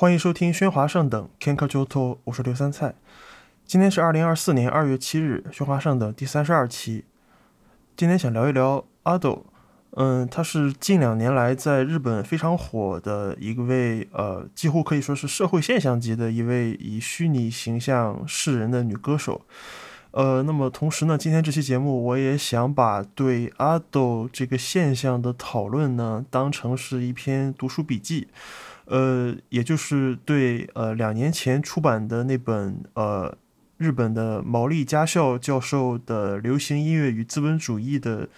欢迎收听喧哗上等 Kenka Joto，我是刘三菜。今天是二零二四年二月七日，喧哗上等第三十二期。今天想聊一聊阿斗，嗯，他是近两年来在日本非常火的一位，呃，几乎可以说是社会现象级的一位以虚拟形象示人的女歌手。呃，那么同时呢，今天这期节目我也想把对阿斗这个现象的讨论呢，当成是一篇读书笔记，呃，也就是对呃两年前出版的那本呃日本的毛利家孝教授的《流行音乐与资本主义》的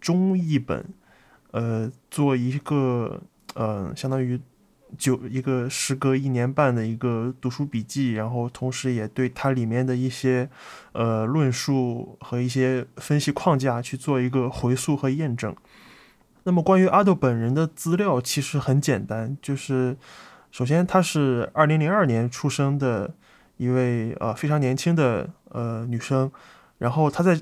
中译本，呃，做一个呃相当于。就一个时隔一年半的一个读书笔记，然后同时也对它里面的一些呃论述和一些分析框架去做一个回溯和验证。那么关于阿斗本人的资料其实很简单，就是首先她是二零零二年出生的一位呃非常年轻的呃女生，然后她在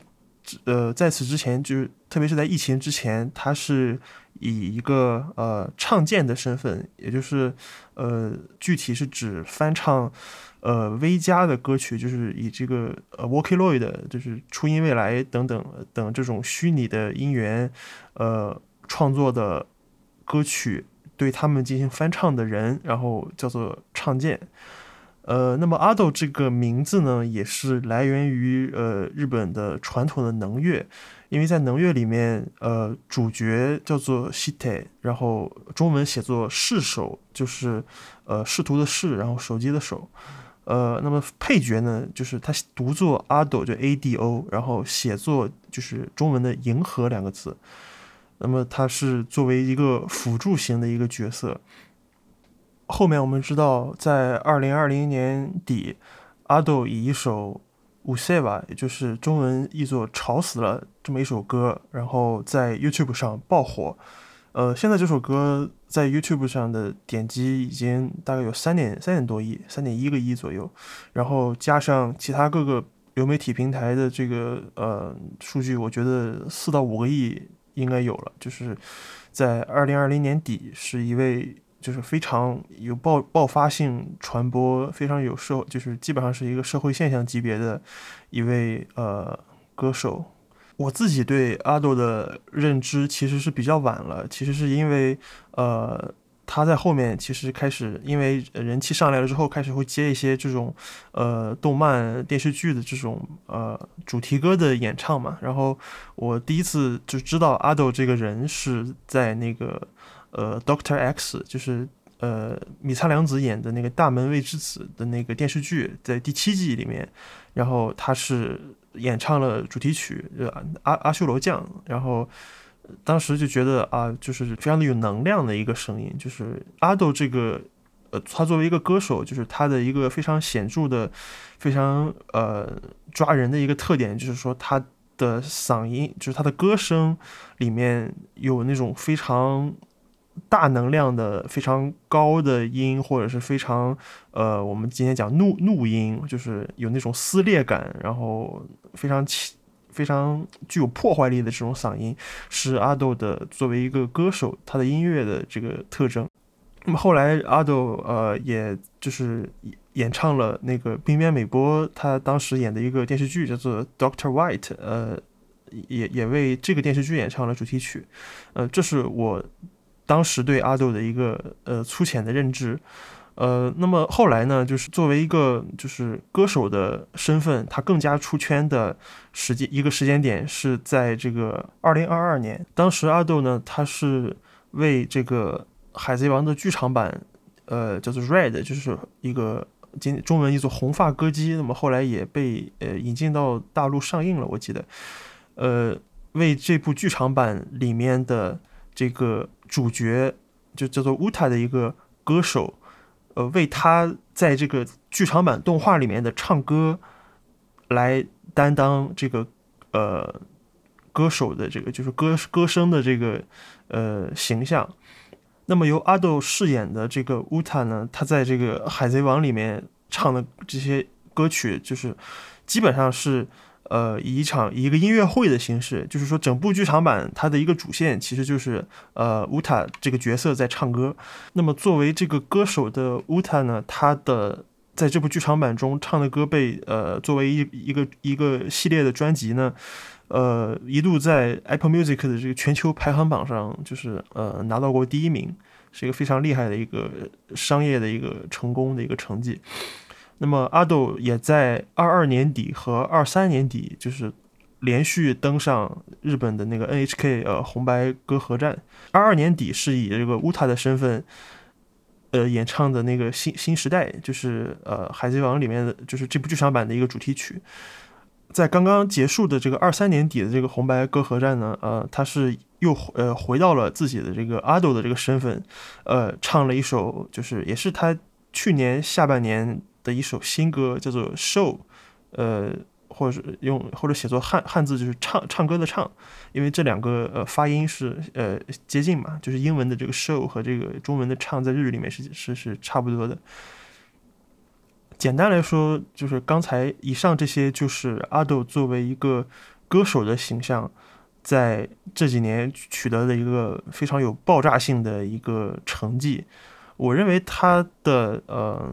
呃在此之前就是特别是在疫情之前，她是。以一个呃唱剑的身份，也就是呃具体是指翻唱呃 V 加的歌曲，就是以这个呃 Vocaloid，就是初音未来等等等这种虚拟的音源呃创作的歌曲，对他们进行翻唱的人，然后叫做唱剑。呃，那么阿斗这个名字呢，也是来源于呃日本的传统的能乐。因为在能乐里面，呃，主角叫做西太，然后中文写作试手，就是呃试图的试，然后手机的手，呃，那么配角呢，就是他读作阿斗，就 A D O，然后写作就是中文的银河两个字，那么他是作为一个辅助型的一个角色。后面我们知道，在二零二零年底，阿斗以一首。五塞吧，也就是中文译作“吵死了”这么一首歌，然后在 YouTube 上爆火。呃，现在这首歌在 YouTube 上的点击已经大概有三点三点多亿，三点一个亿左右。然后加上其他各个流媒体平台的这个呃数据，我觉得四到五个亿应该有了。就是在二零二零年底，是一位。就是非常有爆爆发性传播，非常有社，就是基本上是一个社会现象级别的一位呃歌手。我自己对阿斗的认知其实是比较晚了，其实是因为呃他在后面其实开始因为人气上来了之后，开始会接一些这种呃动漫电视剧的这种呃主题歌的演唱嘛。然后我第一次就知道阿斗这个人是在那个。呃，Doctor X 就是呃米仓凉子演的那个大门未知子的那个电视剧，在第七季里面，然后他是演唱了主题曲，阿阿修罗将，然后当时就觉得啊，就是非常的有能量的一个声音，就是阿斗这个呃，他作为一个歌手，就是他的一个非常显著的、非常呃抓人的一个特点，就是说他的嗓音，就是他的歌声里面有那种非常。大能量的非常高的音，或者是非常呃，我们今天讲怒怒音，就是有那种撕裂感，然后非常强、非常具有破坏力的这种嗓音，是阿斗的作为一个歌手他的音乐的这个特征。那么后来阿斗呃，也就是演唱了那个冰边美波他当时演的一个电视剧叫做《Doctor White》，呃，也也为这个电视剧演唱了主题曲。呃，这是我。当时对阿斗的一个呃粗浅的认知，呃，那么后来呢，就是作为一个就是歌手的身份，他更加出圈的时间一个时间点是在这个二零二二年。当时阿斗呢，他是为这个《海贼王》的剧场版，呃，叫做 Red，就是一个今中文译作红发歌姬。那么后来也被呃引进到大陆上映了，我记得，呃，为这部剧场版里面的这个。主角就叫做乌塔的一个歌手，呃，为他在这个剧场版动画里面的唱歌来担当这个呃歌手的这个就是歌歌声的这个呃形象。那么由阿斗饰演的这个乌塔呢，他在这个海贼王里面唱的这些歌曲，就是基本上是呃，以一场一个音乐会的形式，就是说整部剧场版它的一个主线其实就是呃乌塔这个角色在唱歌。那么作为这个歌手的乌塔呢，他的在这部剧场版中唱的歌被呃作为一一个一个系列的专辑呢，呃一度在 Apple Music 的这个全球排行榜上就是呃拿到过第一名，是一个非常厉害的一个商业的一个成功的一个成绩。那么阿斗也在二二年底和二三年底，就是连续登上日本的那个 NHK 呃红白歌合战。二二年底是以这个乌塔的身份，呃演唱的那个新新时代，就是呃海贼王里面的就是这部剧场版的一个主题曲。在刚刚结束的这个二三年底的这个红白歌合战呢，呃他是又呃回到了自己的这个阿斗的这个身份，呃唱了一首就是也是他去年下半年。的一首新歌叫做《Show》，呃，或者是用或者写作汉汉字就是唱唱歌的唱，因为这两个呃发音是呃接近嘛，就是英文的这个 show 和这个中文的唱在日语里面是是是差不多的。简单来说，就是刚才以上这些就是阿斗作为一个歌手的形象，在这几年取得了一个非常有爆炸性的一个成绩。我认为他的呃。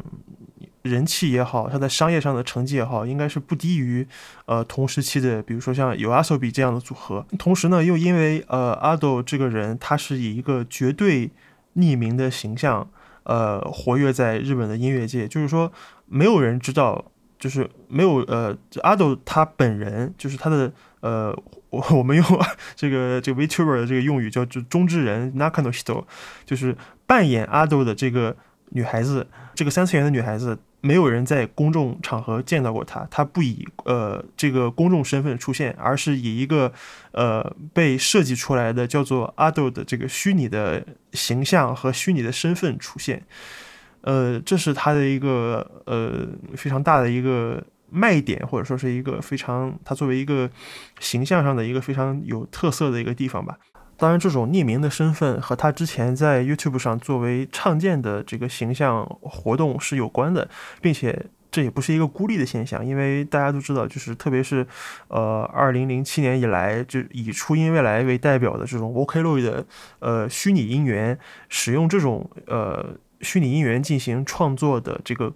人气也好，他在商业上的成绩也好，应该是不低于，呃，同时期的，比如说像有阿索比这样的组合。同时呢，又因为呃，阿斗这个人，他是以一个绝对匿名的形象，呃，活跃在日本的音乐界，就是说，没有人知道，就是没有呃，阿斗他本人，就是他的呃，我 我们用这个这个 VTuber 的这个用语叫就中之人 Nakanohito，就是扮演阿斗的这个女孩子，这个三次元的女孩子。没有人在公众场合见到过他，他不以呃这个公众身份出现，而是以一个呃被设计出来的叫做阿豆的这个虚拟的形象和虚拟的身份出现，呃，这是他的一个呃非常大的一个卖点，或者说是一个非常他作为一个形象上的一个非常有特色的一个地方吧。当然，这种匿名的身份和他之前在 YouTube 上作为唱见的这个形象活动是有关的，并且这也不是一个孤立的现象，因为大家都知道，就是特别是呃，二零零七年以来，就以初音未来为代表的这种 Vocaloid 的呃虚拟音源，使用这种呃虚拟音源进行创作的这个。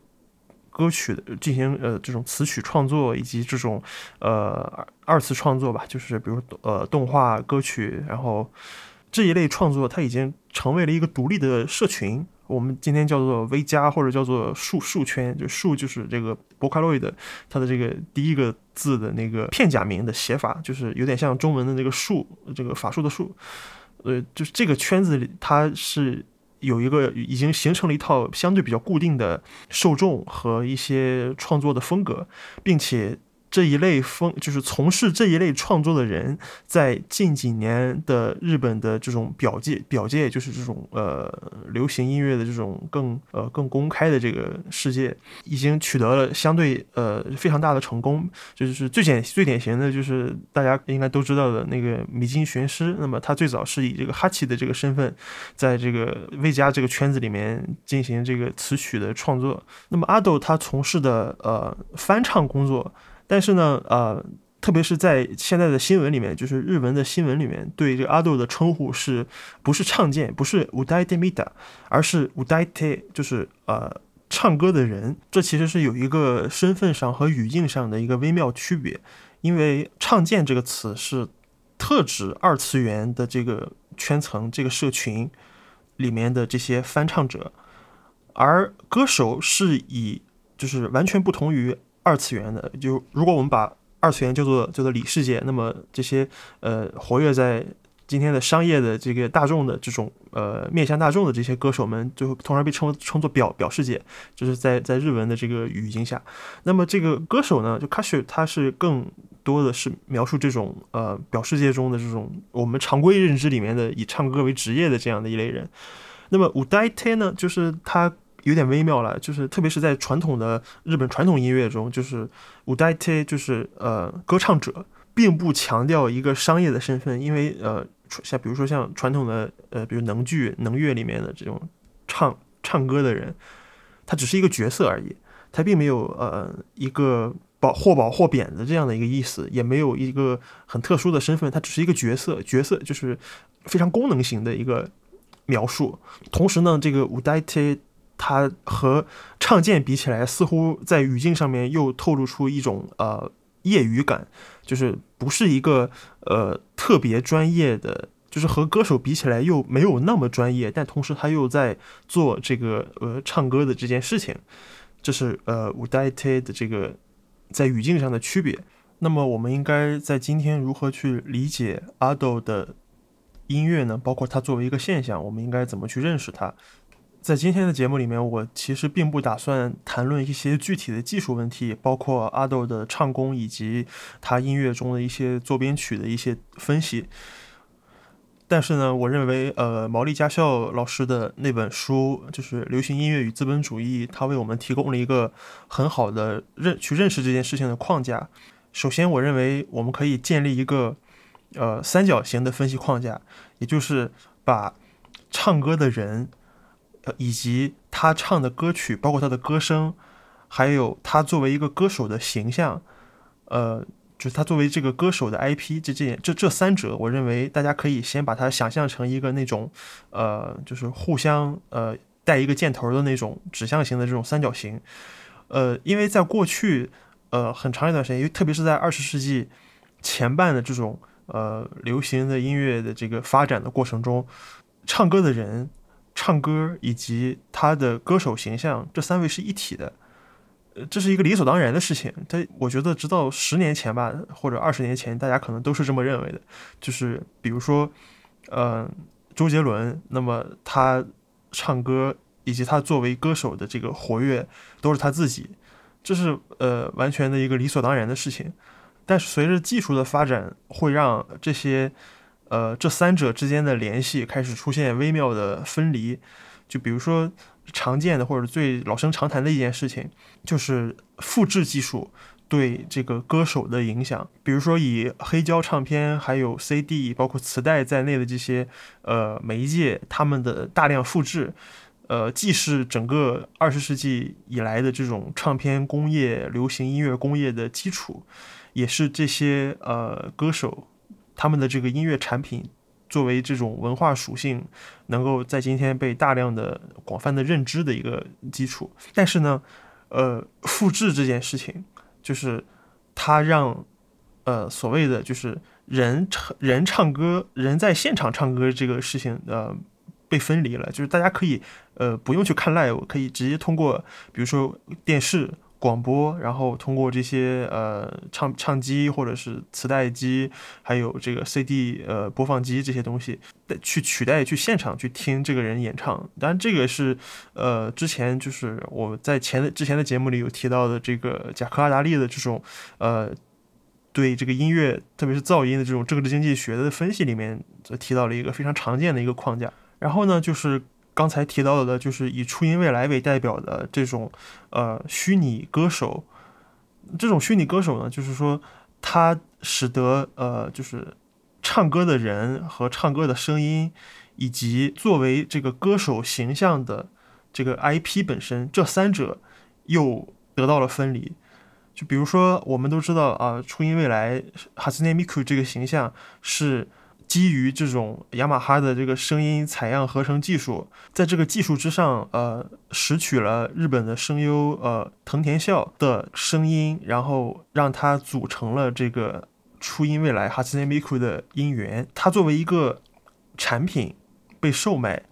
歌曲的进行呃这种词曲创作以及这种呃二次创作吧，就是比如呃动画歌曲，然后这一类创作它已经成为了一个独立的社群，我们今天叫做 V 加或者叫做数数圈，就数就是这个博卡洛伊的它的这个第一个字的那个片假名的写法，就是有点像中文的那个数，这个法术的术，呃，就是这个圈子里它是。有一个已经形成了一套相对比较固定的受众和一些创作的风格，并且。这一类风就是从事这一类创作的人，在近几年的日本的这种表界表界，就是这种呃流行音乐的这种更呃更公开的这个世界，已经取得了相对呃非常大的成功。就是最简最典型的就是大家应该都知道的那个米津玄师。那么他最早是以这个哈奇的这个身份，在这个魏家这个圈子里面进行这个词曲的创作。那么阿斗他从事的呃翻唱工作。但是呢，呃，特别是在现在的新闻里面，就是日文的新闻里面，对这个阿豆的称呼是不是唱见，不是 udai m i d a 而是 udai，就是呃唱歌的人。这其实是有一个身份上和语境上的一个微妙区别，因为唱见这个词是特指二次元的这个圈层、这个社群里面的这些翻唱者，而歌手是以就是完全不同于。二次元的，就如果我们把二次元叫做叫做里世界，那么这些呃活跃在今天的商业的这个大众的这种呃面向大众的这些歌手们，就通常被称称作表表世界，就是在在日文的这个语境下。那么这个歌手呢，就 Kashi，他是更多的是描述这种呃表世界中的这种我们常规认知里面的以唱歌为职业的这样的一类人。那么五代 T 呢，就是他。有点微妙了，就是特别是在传统的日本传统音乐中，就是五代 T 就是呃歌唱者，并不强调一个商业的身份，因为呃像比如说像传统的呃比如能剧能乐里面的这种唱唱歌的人，他只是一个角色而已，他并没有呃一个保或褒或贬的这样的一个意思，也没有一个很特殊的身份，他只是一个角色，角色就是非常功能型的一个描述。同时呢，这个五代 t 它和唱剑比起来，似乎在语境上面又透露出一种呃业余感，就是不是一个呃特别专业的。就是和歌手比起来又没有那么专业，但同时他又在做这个呃唱歌的这件事情，这是呃五代 T 的这个在语境上的区别。那么我们应该在今天如何去理解阿斗的音乐呢？包括它作为一个现象，我们应该怎么去认识它？在今天的节目里面，我其实并不打算谈论一些具体的技术问题，包括阿豆的唱功以及他音乐中的一些作编曲的一些分析。但是呢，我认为，呃，毛利家孝老师的那本书就是《流行音乐与资本主义》，他为我们提供了一个很好的认去认识这件事情的框架。首先，我认为我们可以建立一个呃三角形的分析框架，也就是把唱歌的人，以及他唱的歌曲，包括他的歌声，还有他作为一个歌手的形象，呃。就是他作为这个歌手的 IP，这这这这三者，我认为大家可以先把它想象成一个那种，呃，就是互相呃带一个箭头的那种指向型的这种三角形，呃，因为在过去呃很长一段时间，因为特别是在二十世纪前半的这种呃流行的音乐的这个发展的过程中，唱歌的人、唱歌以及他的歌手形象这三位是一体的。呃，这是一个理所当然的事情。他我觉得，直到十年前吧，或者二十年前，大家可能都是这么认为的。就是比如说，呃，周杰伦，那么他唱歌以及他作为歌手的这个活跃，都是他自己，这是呃完全的一个理所当然的事情。但是随着技术的发展，会让这些呃这三者之间的联系开始出现微妙的分离。就比如说。常见的或者最老生常谈的一件事情，就是复制技术对这个歌手的影响。比如说，以黑胶唱片、还有 CD、包括磁带在内的这些呃媒介，他们的大量复制，呃，既是整个二十世纪以来的这种唱片工业、流行音乐工业的基础，也是这些呃歌手他们的这个音乐产品。作为这种文化属性，能够在今天被大量的、广泛的认知的一个基础。但是呢，呃，复制这件事情，就是它让呃所谓的就是人唱人唱歌，人在现场唱歌这个事情呃被分离了。就是大家可以呃不用去看 live，可以直接通过比如说电视。广播，然后通过这些呃唱唱机或者是磁带机，还有这个 CD 呃播放机这些东西，去取代去现场去听这个人演唱。当然，这个是呃之前就是我在前的之前的节目里有提到的这个贾克阿达利的这种呃对这个音乐，特别是噪音的这种政治经济学的分析里面，提到了一个非常常见的一个框架。然后呢，就是。刚才提到的，就是以初音未来为代表的这种呃虚拟歌手，这种虚拟歌手呢，就是说它使得呃就是唱歌的人和唱歌的声音，以及作为这个歌手形象的这个 IP 本身，这三者又得到了分离。就比如说，我们都知道啊，初音未来哈斯内米库这个形象是。基于这种雅马哈的这个声音采样合成技术，在这个技术之上，呃，拾取了日本的声优呃藤田孝的声音，然后让它组成了这个初音未来 Hatsune Miku 的音源。它作为一个产品被售卖，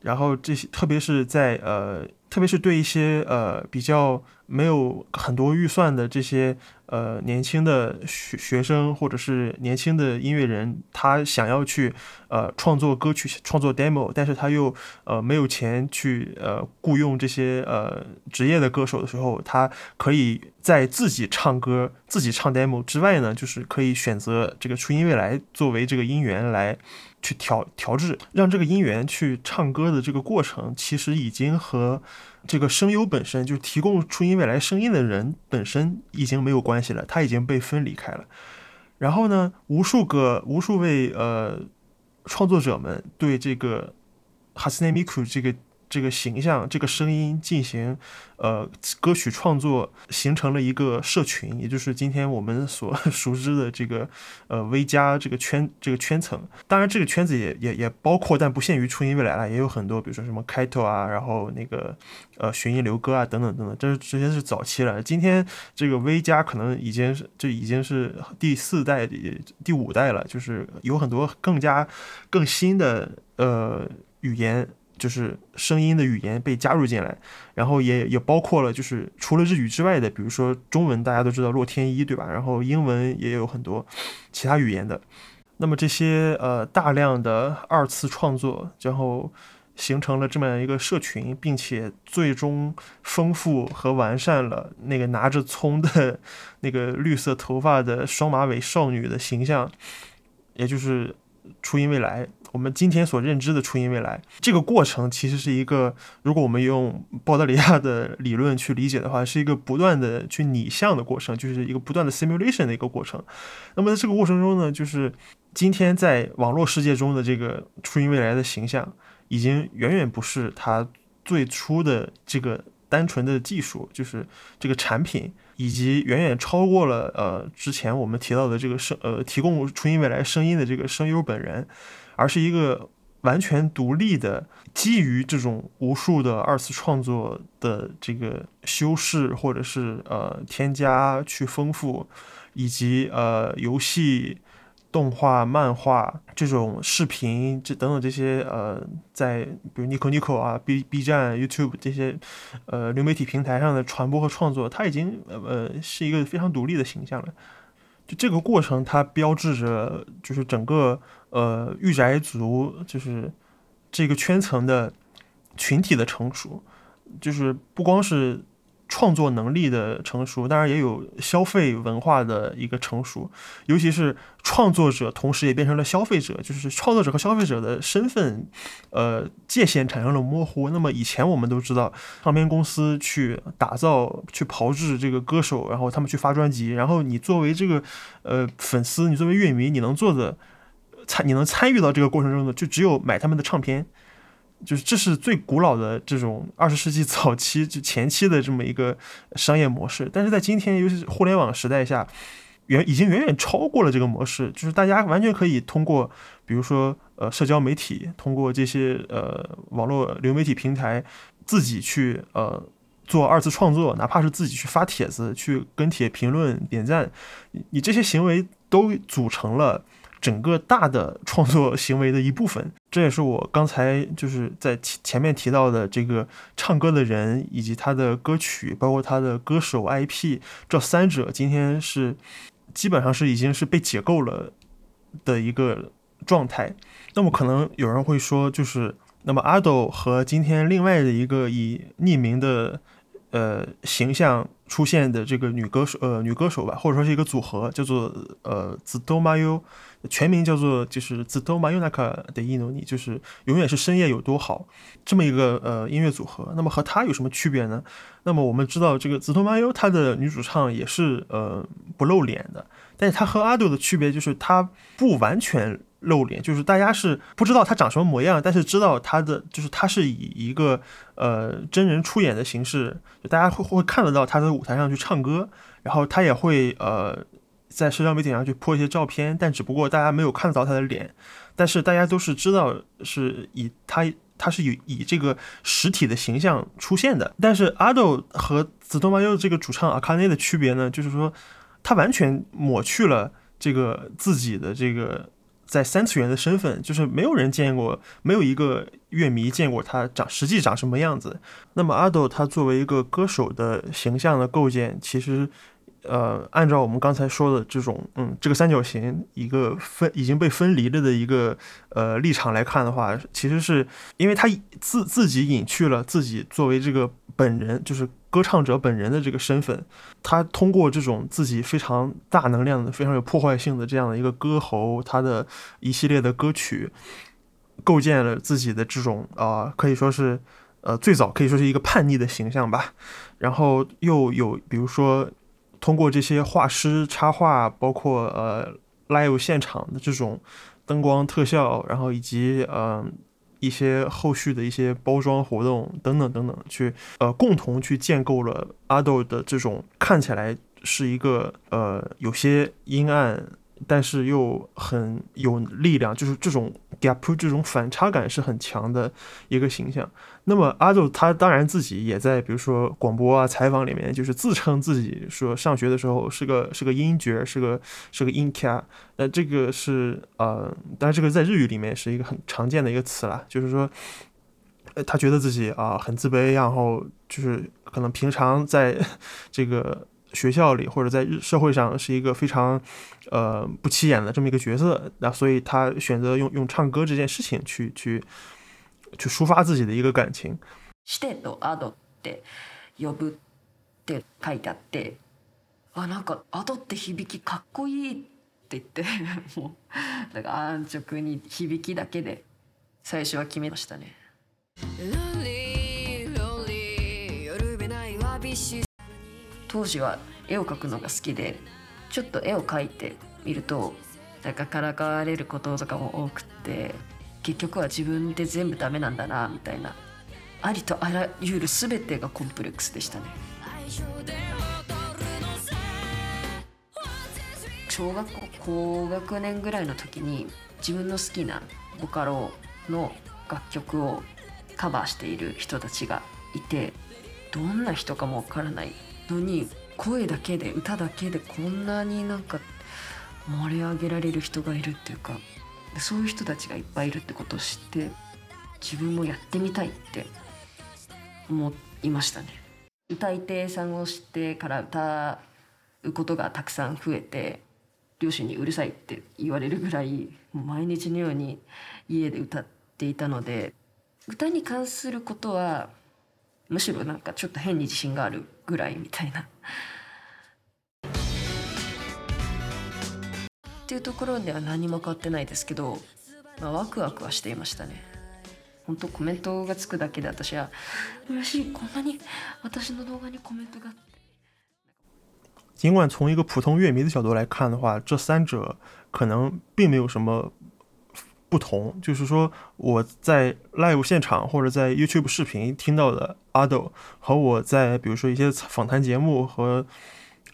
然后这些特别是在呃，特别是对一些呃比较没有很多预算的这些。呃，年轻的学学生或者是年轻的音乐人，他想要去呃创作歌曲、创作 demo，但是他又呃没有钱去呃雇佣这些呃职业的歌手的时候，他可以在自己唱歌、自己唱 demo 之外呢，就是可以选择这个初音未来作为这个音源来去调调制，让这个音源去唱歌的这个过程，其实已经和。这个声优本身就提供初音未来声音的人本身已经没有关系了，它已经被分离开了。然后呢，无数个无数位呃创作者们对这个哈斯内米库这个这个形象、这个声音进行呃歌曲创作，形成了一个社群，也就是今天我们所 熟知的这个呃 V 加这个圈这个圈层。当然，这个圈子也也也包括，但不限于初音未来了，也有很多，比如说什么开头啊，然后那个呃寻音流歌啊等等等等，这是这些是早期了。今天这个 V 加可能已经是这已经是第四代、第五代了，就是有很多更加更新的呃语言。就是声音的语言被加入进来，然后也也包括了，就是除了日语之外的，比如说中文，大家都知道洛天依，对吧？然后英文也有很多其他语言的。那么这些呃大量的二次创作，然后形成了这么样一个社群，并且最终丰富和完善了那个拿着葱的 那个绿色头发的双马尾少女的形象，也就是初音未来。我们今天所认知的初音未来这个过程，其实是一个，如果我们用鲍德里亚的理论去理解的话，是一个不断的去拟像的过程，就是一个不断的 simulation 的一个过程。那么在这个过程中呢，就是今天在网络世界中的这个初音未来的形象，已经远远不是它最初的这个单纯的技术，就是这个产品，以及远远超过了呃之前我们提到的这个声呃提供初音未来声音的这个声优本人。而是一个完全独立的，基于这种无数的二次创作的这个修饰，或者是呃添加去丰富，以及呃游戏、动画、漫画这种视频这等等这些呃在比如 Nico Nico 啊、B B 站、YouTube 这些呃流媒体平台上的传播和创作，它已经呃是一个非常独立的形象了。就这个过程，它标志着就是整个呃御宅族就是这个圈层的群体的成熟，就是不光是。创作能力的成熟，当然也有消费文化的一个成熟，尤其是创作者，同时也变成了消费者，就是创作者和消费者的身份，呃，界限产生了模糊。那么以前我们都知道，唱片公司去打造、去炮制这个歌手，然后他们去发专辑，然后你作为这个呃粉丝，你作为乐迷，你能做的参，你能参与到这个过程中的，就只有买他们的唱片。就是这是最古老的这种二十世纪早期就前期的这么一个商业模式，但是在今天，尤其是互联网时代下，远已经远远超过了这个模式。就是大家完全可以通过，比如说呃社交媒体，通过这些呃网络流媒体平台，自己去呃做二次创作，哪怕是自己去发帖子、去跟帖评论、点赞，你这些行为都组成了。整个大的创作行为的一部分，这也是我刚才就是在前前面提到的这个唱歌的人以及他的歌曲，包括他的歌手 IP 这三者，今天是基本上是已经是被解构了的一个状态。那么可能有人会说，就是那么阿斗和今天另外的一个以匿名的呃形象出现的这个女歌手呃女歌手吧，或者说是一个组合，叫做呃紫多玛优。全名叫做就是紫多玛尤纳卡的伊诺尼，就是永远是深夜有多好这么一个呃音乐组合。那么和他有什么区别呢？那么我们知道这个紫多玛尤他的女主唱也是呃不露脸的，但是他和阿杜的区别就是他不完全露脸，就是大家是不知道他长什么模样，但是知道他的就是他是以一个呃真人出演的形式，就大家会会看得到他在舞台上去唱歌，然后他也会呃。在社交媒体上去泼一些照片，但只不过大家没有看到他的脸，但是大家都是知道是以他，他是以以这个实体的形象出现的。但是阿豆和紫多玛优这个主唱阿卡内的区别呢，就是说他完全抹去了这个自己的这个在三次元的身份，就是没有人见过，没有一个乐迷见过他长实际长什么样子。那么阿豆他作为一个歌手的形象的构建，其实。呃，按照我们刚才说的这种，嗯，这个三角形一个分已经被分离了的一个呃立场来看的话，其实是因为他自自己隐去了自己作为这个本人，就是歌唱者本人的这个身份，他通过这种自己非常大能量的、非常有破坏性的这样的一个歌喉，他的一系列的歌曲，构建了自己的这种啊，可以说是呃最早可以说是一个叛逆的形象吧，然后又有比如说。通过这些画师插画，包括呃 live 现场的这种灯光特效，然后以及呃一些后续的一些包装活动等等等等，去呃共同去建构了阿豆的这种看起来是一个呃有些阴暗。但是又很有力量，就是这种 gap 这种反差感是很强的一个形象。那么阿豆他当然自己也在，比如说广播啊、采访里面，就是自称自己说上学的时候是个是个音角，是个是个音卡。那这个是呃，当然这个在日语里面是一个很常见的一个词啦，就是说，呃，他觉得自己啊很自卑，然后就是可能平常在这个。学校里或者在日社会上是一个非常，呃不起眼的这么一个角色，那所以他选择用用唱歌这件事情去去去抒发自己的一个感情。してとアドって呼ぶって書いてあって、あなんかアドって響きかっこいいって言って もうだから安直に響きだけで最初は決めましたね。当時は絵を描くのが好きでちょっと絵を描いてみるとなんかからかわれることとかも多くって結局は自分で全部ダメなんだなみたいな。ありとあらゆる全てがコンプレックスでしたね。小学校高学年ぐらいの時に自分の好きなボカロの楽曲をカバーしている人たちがいてどんな人かもわからないのに声だけで歌だけでこんなになんか盛り上げられる人がいるっていうかそういう人たちがいっぱいいるってことを知って自分もやってみたいって思いましたね。歌い手さんを知ってから歌うことがたくさん増えて両親にうるさいって言われるぐらい毎日のように家で歌っていたので歌に関することはむしろなんかちょっと変に自信があるぐらいみたいな。っていうところでは何も変わってないですけど、まあ、ワクワクはしていましたね。本当コメントがつくだけで私は嬉しいこんなに私の動画にコメントが尽管从一个普通乐迷的角度来看的话，这三者可能并没有什么不同，就是说我在 live 现场或者在 YouTube 视频听到的阿斗，和我在比如说一些访谈节目和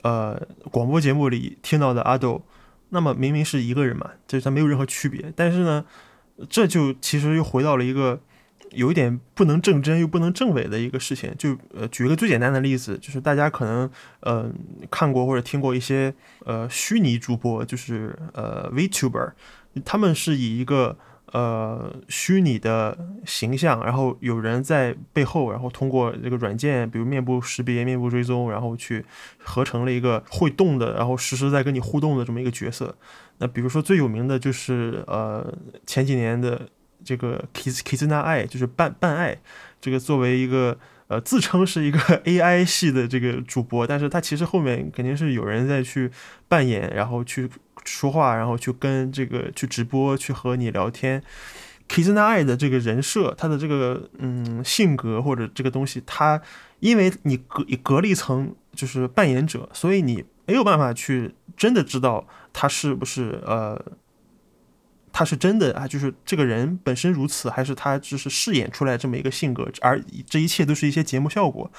呃广播节目里听到的阿斗，那么明明是一个人嘛，就是他没有任何区别。但是呢，这就其实又回到了一个有一点不能正真又不能正伪的一个事情。就呃举一个最简单的例子，就是大家可能呃看过或者听过一些呃虚拟主播，就是呃 VTuber。他们是以一个呃虚拟的形象，然后有人在背后，然后通过这个软件，比如面部识别、面部追踪，然后去合成了一个会动的，然后实时在跟你互动的这么一个角色。那比如说最有名的就是呃前几年的这个 Kiss Kissna 爱，就是半半爱，这个作为一个呃自称是一个 AI 系的这个主播，但是他其实后面肯定是有人在去扮演，然后去。说话，然后去跟这个去直播，去和你聊天。Kizuna 爱的这个人设，他的这个嗯性格或者这个东西，他因为你隔隔了一层就是扮演者，所以你没有办法去真的知道他是不是呃。他是真的啊，就是这个人本身如此，还是他只是饰演出来这么一个性格？而这一切都是一些节目效果，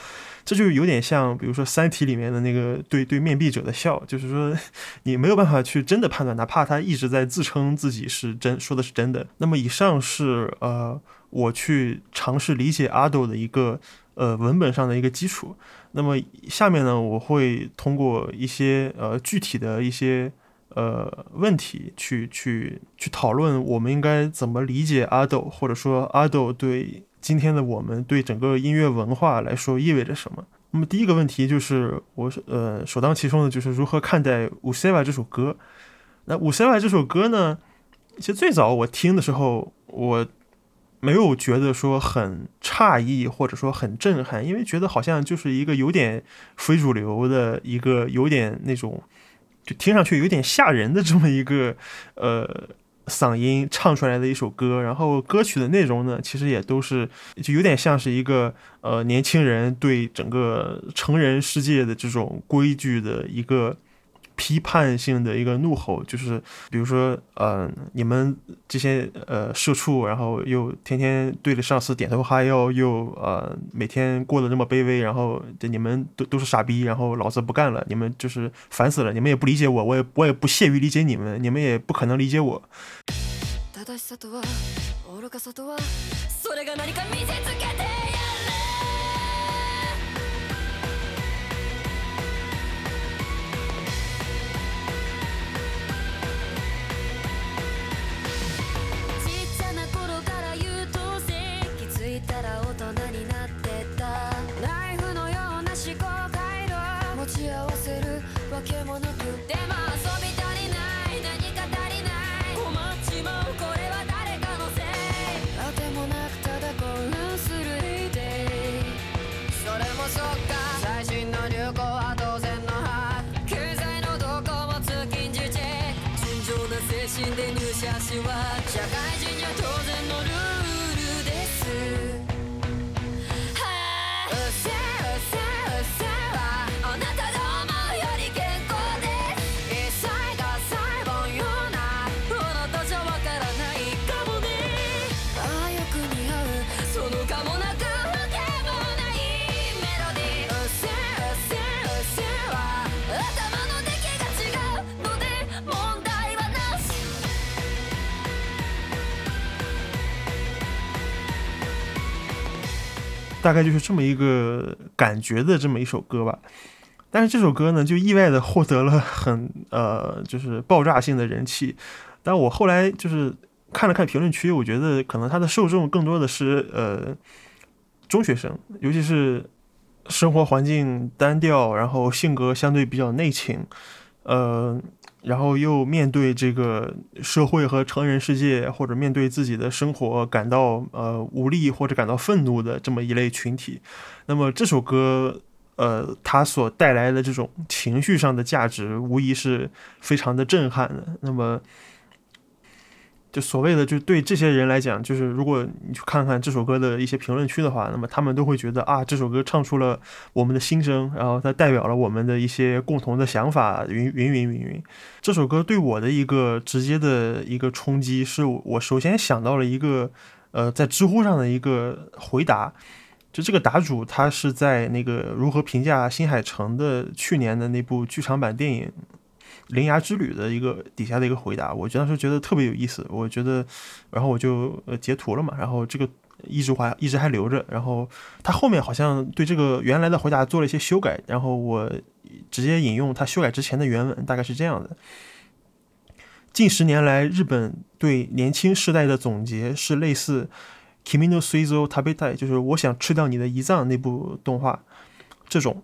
这就有点像，比如说《三体》里面的那个对对面壁者的笑，就是说你没有办法去真的判断，哪怕他一直在自称自己是真说的是真的。那么以上是呃我去尝试理解阿斗的一个呃文本上的一个基础。那么下面呢，我会通过一些呃具体的一些。呃，问题去去去讨论，我们应该怎么理解阿斗，或者说阿斗对今天的我们，对整个音乐文化来说意味着什么？那么第一个问题就是，我呃首当其冲的就是如何看待《五 C》这首歌？那《五 C》这首歌呢？其实最早我听的时候，我没有觉得说很诧异，或者说很震撼，因为觉得好像就是一个有点非主流的一个，有点那种。就听上去有点吓人的这么一个呃嗓音唱出来的一首歌，然后歌曲的内容呢，其实也都是就有点像是一个呃年轻人对整个成人世界的这种规矩的一个批判性的一个怒吼，就是比如说，呃，你们这些呃社畜，然后又天天对着上司点头哈腰，又呃每天过得这么卑微，然后你们都都是傻逼，然后老子不干了，你们就是烦死了，你们也不理解我，我也我也不屑于理解你们，你们也不可能理解我。いたら大人大概就是这么一个感觉的这么一首歌吧，但是这首歌呢，就意外的获得了很呃，就是爆炸性的人气。但我后来就是看了看评论区，我觉得可能它的受众更多的是呃中学生，尤其是生活环境单调，然后性格相对比较内倾，呃。然后又面对这个社会和成人世界，或者面对自己的生活感到呃无力或者感到愤怒的这么一类群体，那么这首歌呃它所带来的这种情绪上的价值，无疑是非常的震撼的。那么。就所谓的，就对这些人来讲，就是如果你去看看这首歌的一些评论区的话，那么他们都会觉得啊，这首歌唱出了我们的心声，然后它代表了我们的一些共同的想法，云云云云云。这首歌对我的一个直接的一个冲击，是我首先想到了一个，呃，在知乎上的一个回答，就这个答主他是在那个如何评价新海诚的去年的那部剧场版电影。《铃芽之旅》的一个底下的一个回答，我当时觉得特别有意思。我觉得，然后我就呃截图了嘛，然后这个一直还一直还留着。然后他后面好像对这个原来的回答做了一些修改，然后我直接引用他修改之前的原文，大概是这样的：近十年来，日本对年轻世代的总结是类似《Kimi no Suizo Tabetai》，就是我想吃掉你的胰脏那部动画这种。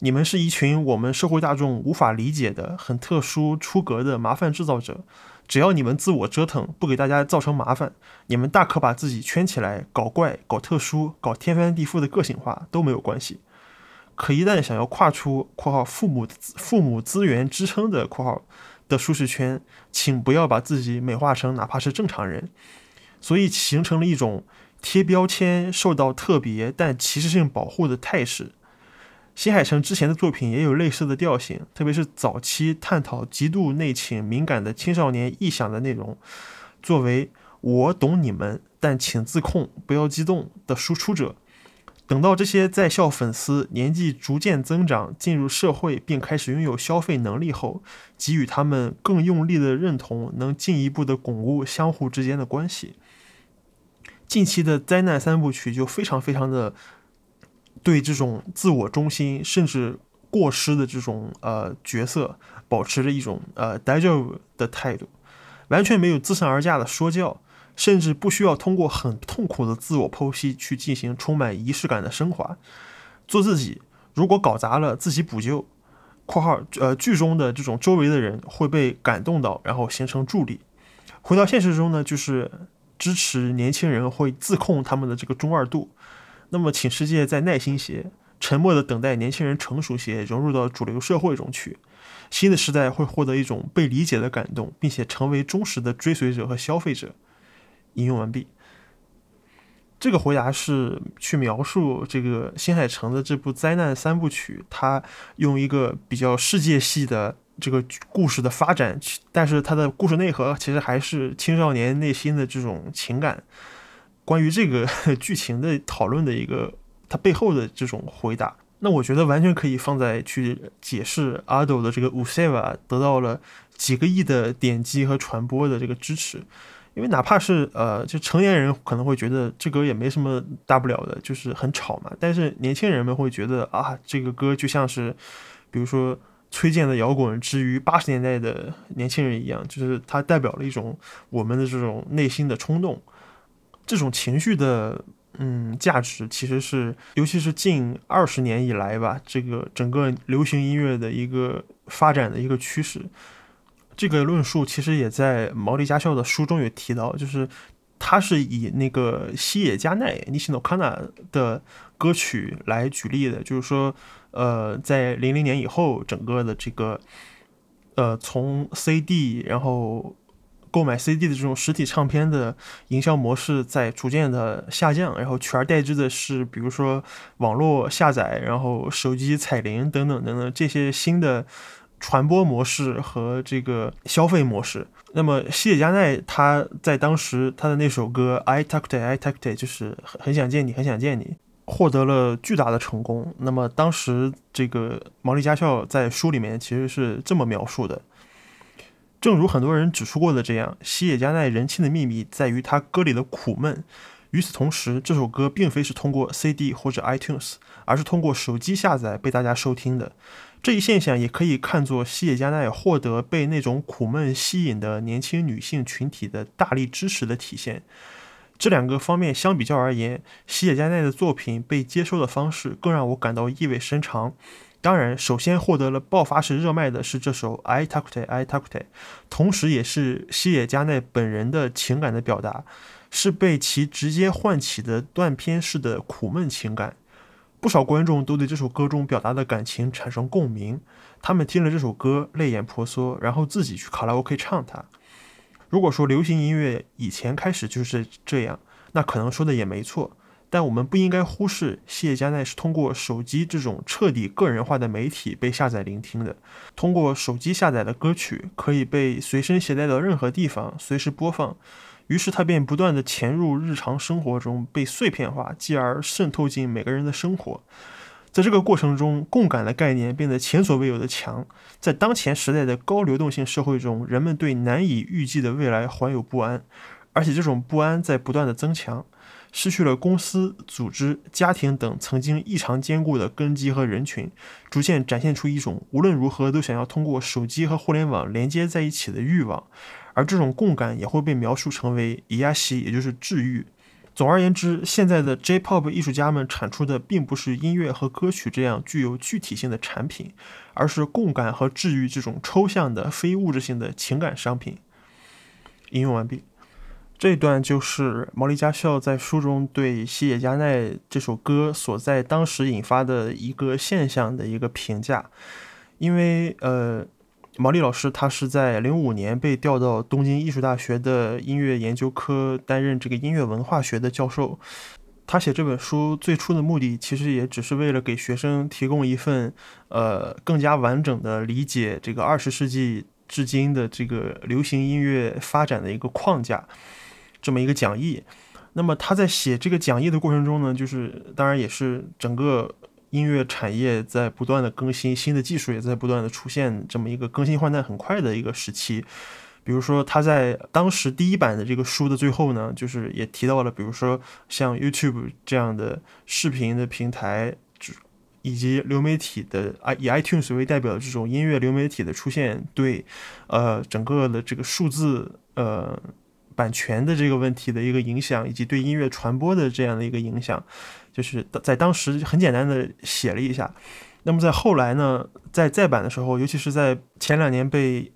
你们是一群我们社会大众无法理解的、很特殊、出格的麻烦制造者。只要你们自我折腾，不给大家造成麻烦，你们大可把自己圈起来，搞怪、搞特殊、搞天翻地覆的个性化都没有关系。可一旦想要跨出（括号父母父母资源支撑的括号）的舒适圈，请不要把自己美化成哪怕是正常人。所以形成了一种贴标签、受到特别但歧视性保护的态势。新海诚之前的作品也有类似的调性，特别是早期探讨极度内倾、敏感的青少年臆想的内容。作为我懂你们，但请自控，不要激动的输出者，等到这些在校粉丝年纪逐渐增长，进入社会并开始拥有消费能力后，给予他们更用力的认同，能进一步的巩固相互之间的关系。近期的灾难三部曲就非常非常的。对这种自我中心甚至过失的这种呃角色，保持着一种呃 d i j o 的态度，完全没有自上而下的说教，甚至不需要通过很痛苦的自我剖析去进行充满仪式感的升华，做自己。如果搞砸了，自己补救。括号呃剧中的这种周围的人会被感动到，然后形成助力。回到现实中呢，就是支持年轻人会自控他们的这个中二度。那么，请世界再耐心些，沉默的等待年轻人成熟些，融入到主流社会中去。新的时代会获得一种被理解的感动，并且成为忠实的追随者和消费者。引用完毕。这个回答是去描述这个新海诚的这部灾难三部曲，他用一个比较世界系的这个故事的发展，但是它的故事内核其实还是青少年内心的这种情感。关于这个 剧情的讨论的一个它背后的这种回答，那我觉得完全可以放在去解释阿斗的这个《乌塞瓦》得到了几个亿的点击和传播的这个支持。因为哪怕是呃，就成年人可能会觉得这歌也没什么大不了的，就是很吵嘛。但是年轻人们会觉得啊，这个歌就像是，比如说崔健的摇滚之于八十年代的年轻人一样，就是它代表了一种我们的这种内心的冲动，这种情绪的嗯价值，其实是尤其是近二十年以来吧，这个整个流行音乐的一个发展的一个趋势。这个论述其实也在毛利家校的书中有提到，就是他是以那个西野加奈尼西诺卡纳的歌曲来举例的，就是说，呃，在零零年以后，整个的这个，呃，从 CD 然后购买 CD 的这种实体唱片的营销模式在逐渐的下降，然后取而代之的是，比如说网络下载，然后手机彩铃等等等等这些新的。传播模式和这个消费模式。那么西野加奈他在当时他的那首歌 I Talk to I Talk to 就是很很想见你，很想见你，获得了巨大的成功。那么当时这个毛利家孝在书里面其实是这么描述的：正如很多人指出过的这样，西野加奈人气的秘密在于他歌里的苦闷。与此同时，这首歌并非是通过 CD 或者 iTunes，而是通过手机下载被大家收听的。这一现象也可以看作西野加奈获得被那种苦闷吸引的年轻女性群体的大力支持的体现。这两个方面相比较而言，西野加奈的作品被接收的方式更让我感到意味深长。当然，首先获得了爆发式热卖的是这首 I Takute I Takute，同时也是西野加奈本人的情感的表达，是被其直接唤起的断片式的苦闷情感。不少观众都对这首歌中表达的感情产生共鸣，他们听了这首歌泪眼婆娑，然后自己去卡拉 OK 唱它。如果说流行音乐以前开始就是这样，那可能说的也没错。但我们不应该忽视，谢加奈是通过手机这种彻底个人化的媒体被下载聆听的。通过手机下载的歌曲可以被随身携带到任何地方，随时播放。于是它便不断地潜入日常生活中，被碎片化，继而渗透进每个人的生活。在这个过程中，共感的概念变得前所未有的强。在当前时代的高流动性社会中，人们对难以预计的未来怀有不安，而且这种不安在不断的增强。失去了公司、组织、家庭等曾经异常坚固的根基和人群，逐渐展现出一种无论如何都想要通过手机和互联网连接在一起的欲望。而这种共感也会被描述成为伊亚西，也就是治愈。总而言之，现在的 J-pop 艺术家们产出的并不是音乐和歌曲这样具有具体性的产品，而是共感和治愈这种抽象的非物质性的情感商品。引用完毕。这段就是毛利家孝在书中对西野加奈这首歌所在当时引发的一个现象的一个评价。因为呃。毛利老师，他是在零五年被调到东京艺术大学的音乐研究科担任这个音乐文化学的教授。他写这本书最初的目的，其实也只是为了给学生提供一份呃更加完整的理解这个二十世纪至今的这个流行音乐发展的一个框架，这么一个讲义。那么他在写这个讲义的过程中呢，就是当然也是整个。音乐产业在不断的更新，新的技术也在不断的出现，这么一个更新换代很快的一个时期。比如说，他在当时第一版的这个书的最后呢，就是也提到了，比如说像 YouTube 这样的视频的平台，以及流媒体的以 iTunes 为代表的这种音乐流媒体的出现，对呃整个的这个数字呃版权的这个问题的一个影响，以及对音乐传播的这样的一个影响。就是在当时很简单的写了一下，那么在后来呢，在再版的时候，尤其是在前两年被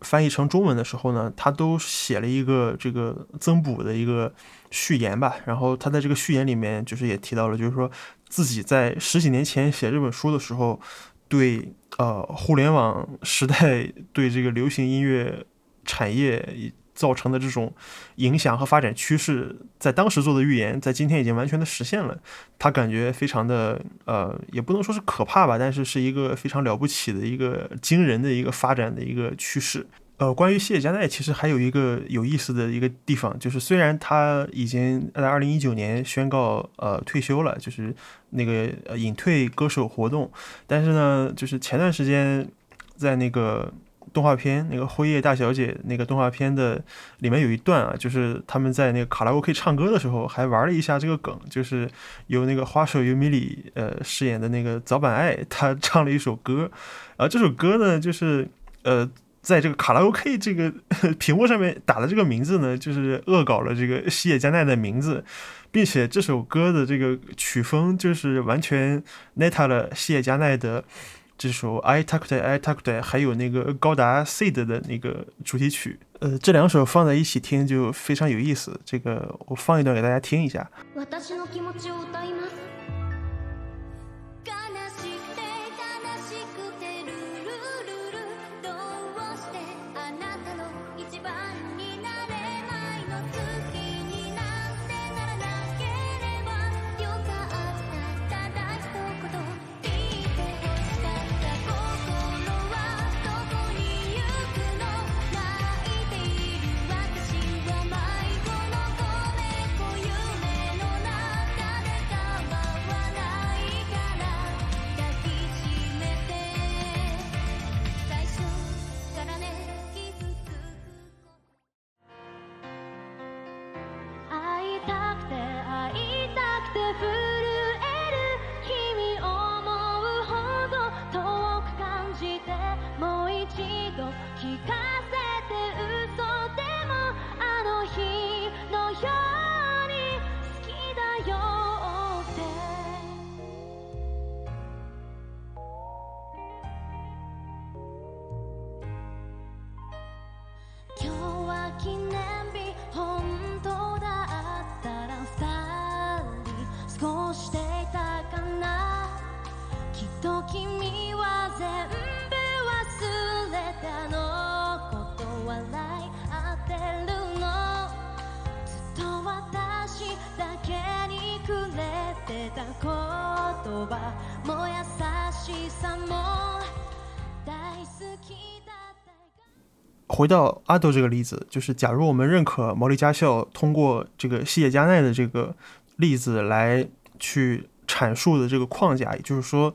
翻译成中文的时候呢，他都写了一个这个增补的一个序言吧。然后他在这个序言里面，就是也提到了，就是说自己在十几年前写这本书的时候，对呃互联网时代对这个流行音乐产业造成的这种影响和发展趋势，在当时做的预言，在今天已经完全的实现了。他感觉非常的呃，也不能说是可怕吧，但是是一个非常了不起的一个惊人的一个发展的一个趋势。呃，关于西野加奈，其实还有一个有意思的一个地方，就是虽然他已经在二零一九年宣告呃退休了，就是那个呃隐退歌手活动，但是呢，就是前段时间在那个动画片那个《辉夜大小姐》那个动画片的里面有一段啊，就是他们在那个卡拉 OK 唱歌的时候，还玩了一下这个梗，就是由那个花手由米里呃饰演的那个早坂爱，他唱了一首歌，啊，这首歌呢，就是呃。在这个卡拉 OK 这个 屏幕上面打的这个名字呢，就是恶搞了这个西野加奈的名字，并且这首歌的这个曲风就是完全 net 了西野加奈的这首 I Talked I Talked，还有那个高达 Seed 的那个主题曲。呃，这两首放在一起听就非常有意思。这个我放一段给大家听一下。回到阿斗这个例子，就是假如我们认可毛利家校通过这个西野加奈的这个例子来去阐述的这个框架，也就是说，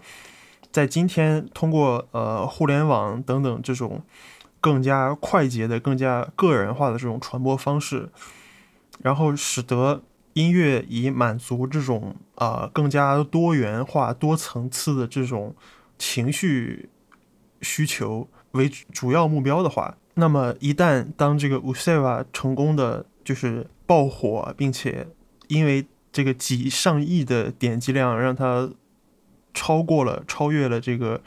在今天通过呃互联网等等这种更加快捷的、更加个人化的这种传播方式，然后使得音乐以满足这种啊更加多元化、多层次的这种情绪需求为主要目标的话。那么，一旦当这个乌塞瓦成功的就是爆火，并且因为这个几上亿的点击量，让它超过了、超越了这个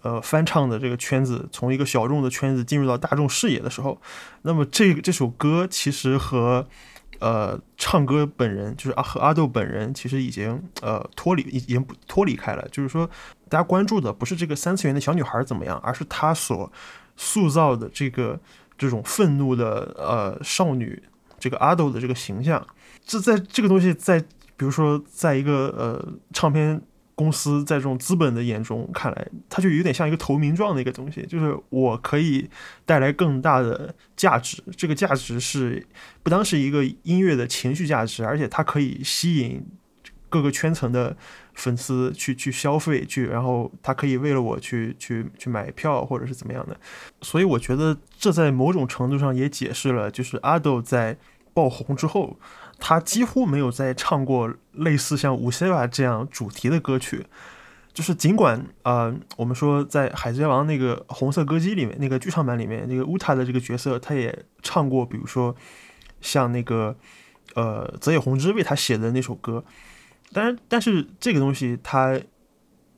呃翻唱的这个圈子，从一个小众的圈子进入到大众视野的时候，那么这这首歌其实和呃唱歌本人，就是阿和阿豆本人，其实已经呃脱离，已经脱离开了。就是说，大家关注的不是这个三次元的小女孩怎么样，而是她所。塑造的这个这种愤怒的呃少女，这个阿斗的这个形象，这在这个东西在比如说在一个呃唱片公司在这种资本的眼中看来，它就有点像一个投名状的一个东西，就是我可以带来更大的价值，这个价值是不单是一个音乐的情绪价值，而且它可以吸引各个圈层的。粉丝去去消费去，然后他可以为了我去去去买票或者是怎么样的，所以我觉得这在某种程度上也解释了，就是阿豆在爆红之后，他几乎没有再唱过类似像《五色瓦》这样主题的歌曲。就是尽管啊，我们说在《海贼王》那个红色歌姬里面，那个剧场版里面，那个乌塔的这个角色，他也唱过，比如说像那个呃泽野弘之为他写的那首歌。但是，但是这个东西它，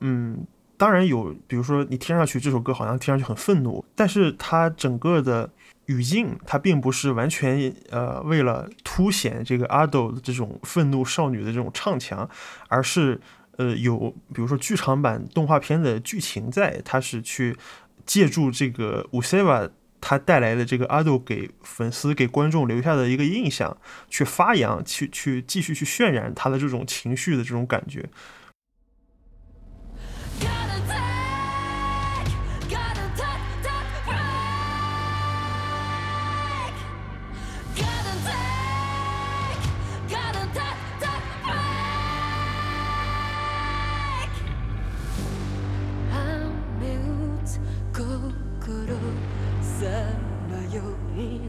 嗯，当然有，比如说你听上去这首歌好像听上去很愤怒，但是它整个的语境它并不是完全呃为了凸显这个阿斗的这种愤怒少女的这种唱腔，而是呃有比如说剧场版动画片的剧情在，它是去借助这个五 s e v 他带来的这个阿豆给粉丝、给观众留下的一个印象，去发扬、去去继续去渲染他的这种情绪的这种感觉。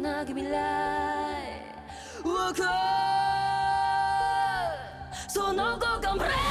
なき未来をこその後頑張れ。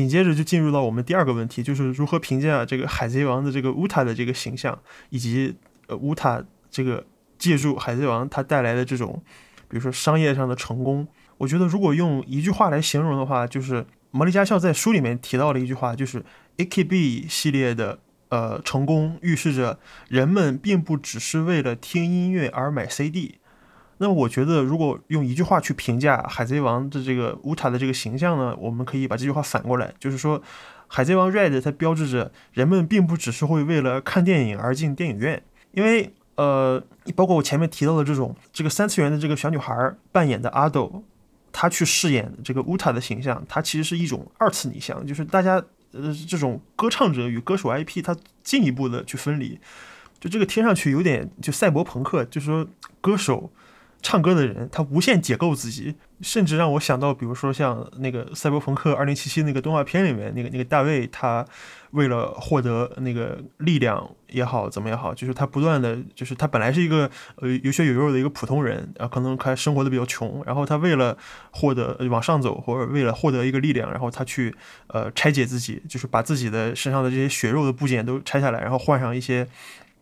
紧接着就进入到我们第二个问题，就是如何评价这个海贼王的这个乌塔的这个形象，以及呃乌塔这个借助海贼王它带来的这种，比如说商业上的成功。我觉得如果用一句话来形容的话，就是毛利家校在书里面提到了一句话，就是 AKB 系列的呃成功预示着人们并不只是为了听音乐而买 CD。那我觉得，如果用一句话去评价《海贼王》的这个乌塔的这个形象呢，我们可以把这句话反过来，就是说，《海贼王 Red》它标志着人们并不只是会为了看电影而进电影院，因为呃，包括我前面提到的这种这个三次元的这个小女孩扮演的阿斗，她去饰演这个乌塔的形象，它其实是一种二次拟像，就是大家呃这种歌唱者与歌手 IP 它进一步的去分离，就这个听上去有点就赛博朋克，就是说歌手。唱歌的人，他无限解构自己，甚至让我想到，比如说像那个《赛博朋克2077》那个动画片里面，那个那个大卫，他为了获得那个力量也好，怎么也好，就是他不断的，就是他本来是一个呃有血有肉的一个普通人，啊，可能他生活的比较穷，然后他为了获得往上走，或者为了获得一个力量，然后他去呃拆解自己，就是把自己的身上的这些血肉的部件都拆下来，然后换上一些。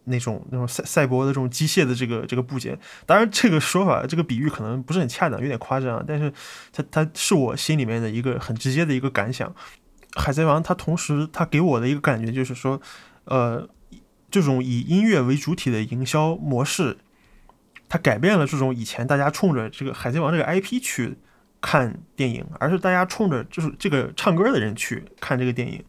那种那种赛赛博的这种机械的这个这个部件，当然这个说法这个比喻可能不是很恰当，有点夸张啊，但是它它是我心里面的一个很直接的一个感想。海贼王它同时它给我的一个感觉就是说，呃，这种以音乐为主体的营销模式，它改变了这种以前大家冲着这个海贼王这个 IP 去看电影，而是大家冲着就是这个唱歌的人去看这个电影，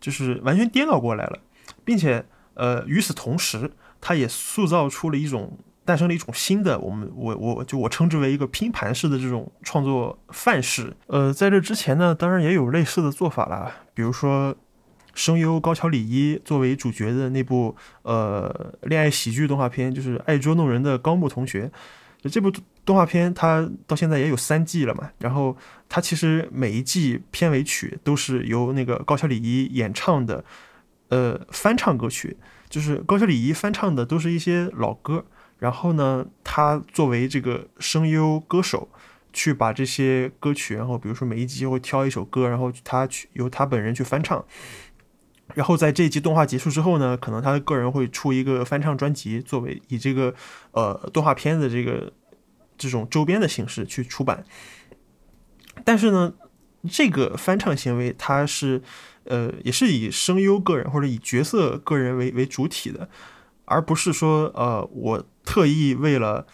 就是完全颠倒过来了，并且。呃，与此同时，它也塑造出了一种诞生了一种新的，我们我我就我称之为一个拼盘式的这种创作范式。呃，在这之前呢，当然也有类似的做法啦，比如说声优高桥李依作为主角的那部呃恋爱喜剧动画片，就是《爱捉弄人的高木同学》。这部动画片它到现在也有三季了嘛，然后它其实每一季片尾曲都是由那个高桥李依演唱的。呃，翻唱歌曲就是高桥礼仪翻唱的，都是一些老歌。然后呢，他作为这个声优歌手，去把这些歌曲，然后比如说每一集会挑一首歌，然后他去由他本人去翻唱。然后在这一集动画结束之后呢，可能他的个人会出一个翻唱专辑，作为以这个呃动画片的这个这种周边的形式去出版。但是呢，这个翻唱行为它是。呃，也是以声优个人或者以角色个人为为主体的，而不是说呃，我特意为了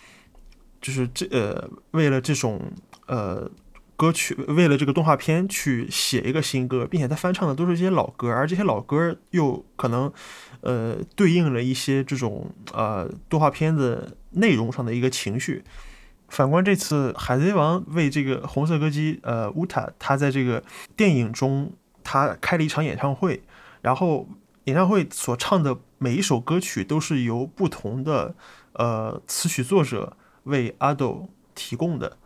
就是这呃，为了这种呃歌曲，为了这个动画片去写一个新歌，并且他翻唱的都是一些老歌，而这些老歌又可能呃对应了一些这种呃动画片的内容上的一个情绪，反观这次《海贼王》为这个红色歌姬呃乌塔，他在这个电影中他开了一场演唱会，然后演唱会所唱的每一首歌曲都是由不同的呃词曲作者为阿斗提供的。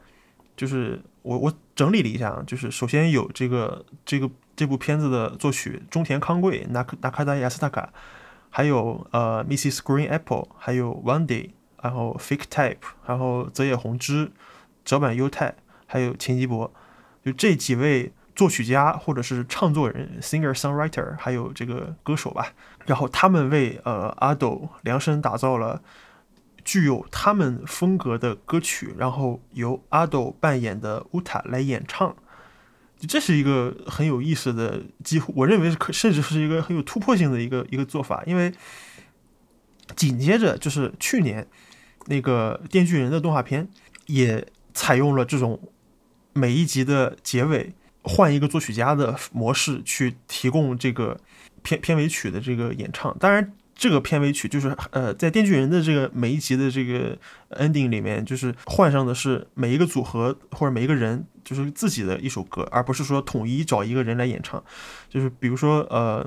就是我我整理了一下啊，就是首先有这个这个这部片子的作曲中田康贵、纳克纳卡达亚斯塔卡，还有呃 Mrs. Green Apple，还有 One Day。然后 Fake Type，然后泽野弘之、泽板优太，还有秦基博，就这几位作曲家或者是唱作人 （singer songwriter） 还有这个歌手吧，然后他们为呃阿斗量身打造了具有他们风格的歌曲，然后由阿斗扮演的乌塔来演唱，这是一个很有意思的，几乎我认为是可甚至是一个很有突破性的一个一个做法，因为紧接着就是去年。那个《电锯人》的动画片也采用了这种每一集的结尾换一个作曲家的模式去提供这个片片尾曲的这个演唱。当然，这个片尾曲就是呃，在《电锯人》的这个每一集的这个 ending 里面，就是换上的是每一个组合或者每一个人就是自己的一首歌，而不是说统一找一个人来演唱。就是比如说呃，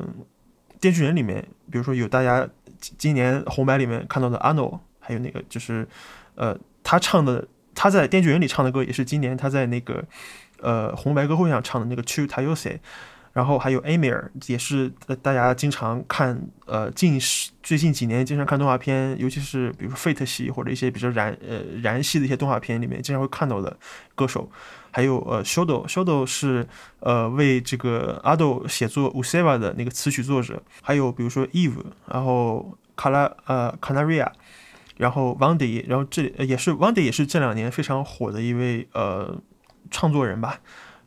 《电锯人》里面，比如说有大家今年红白里面看到的阿诺。还有那个就是，呃，他唱的，他在《电锯人》里唱的歌，也是今年他在那个，呃，红白歌会上唱的那个《Chu Tayose》。然后还有 Amir，也是大家经常看，呃，近十最近几年经常看动画片，尤其是比如说 Fate 系或者一些比较燃呃燃系的一些动画片里面经常会看到的歌手。还有呃 Shodo，Shodo 是呃为这个阿斗写作 Useva 的那个词曲作者。还有比如说 Eve，然后卡拉呃 Canaria。然后 w a n d y 然后这也是 w a n d y 也是这两年非常火的一位呃创作人吧。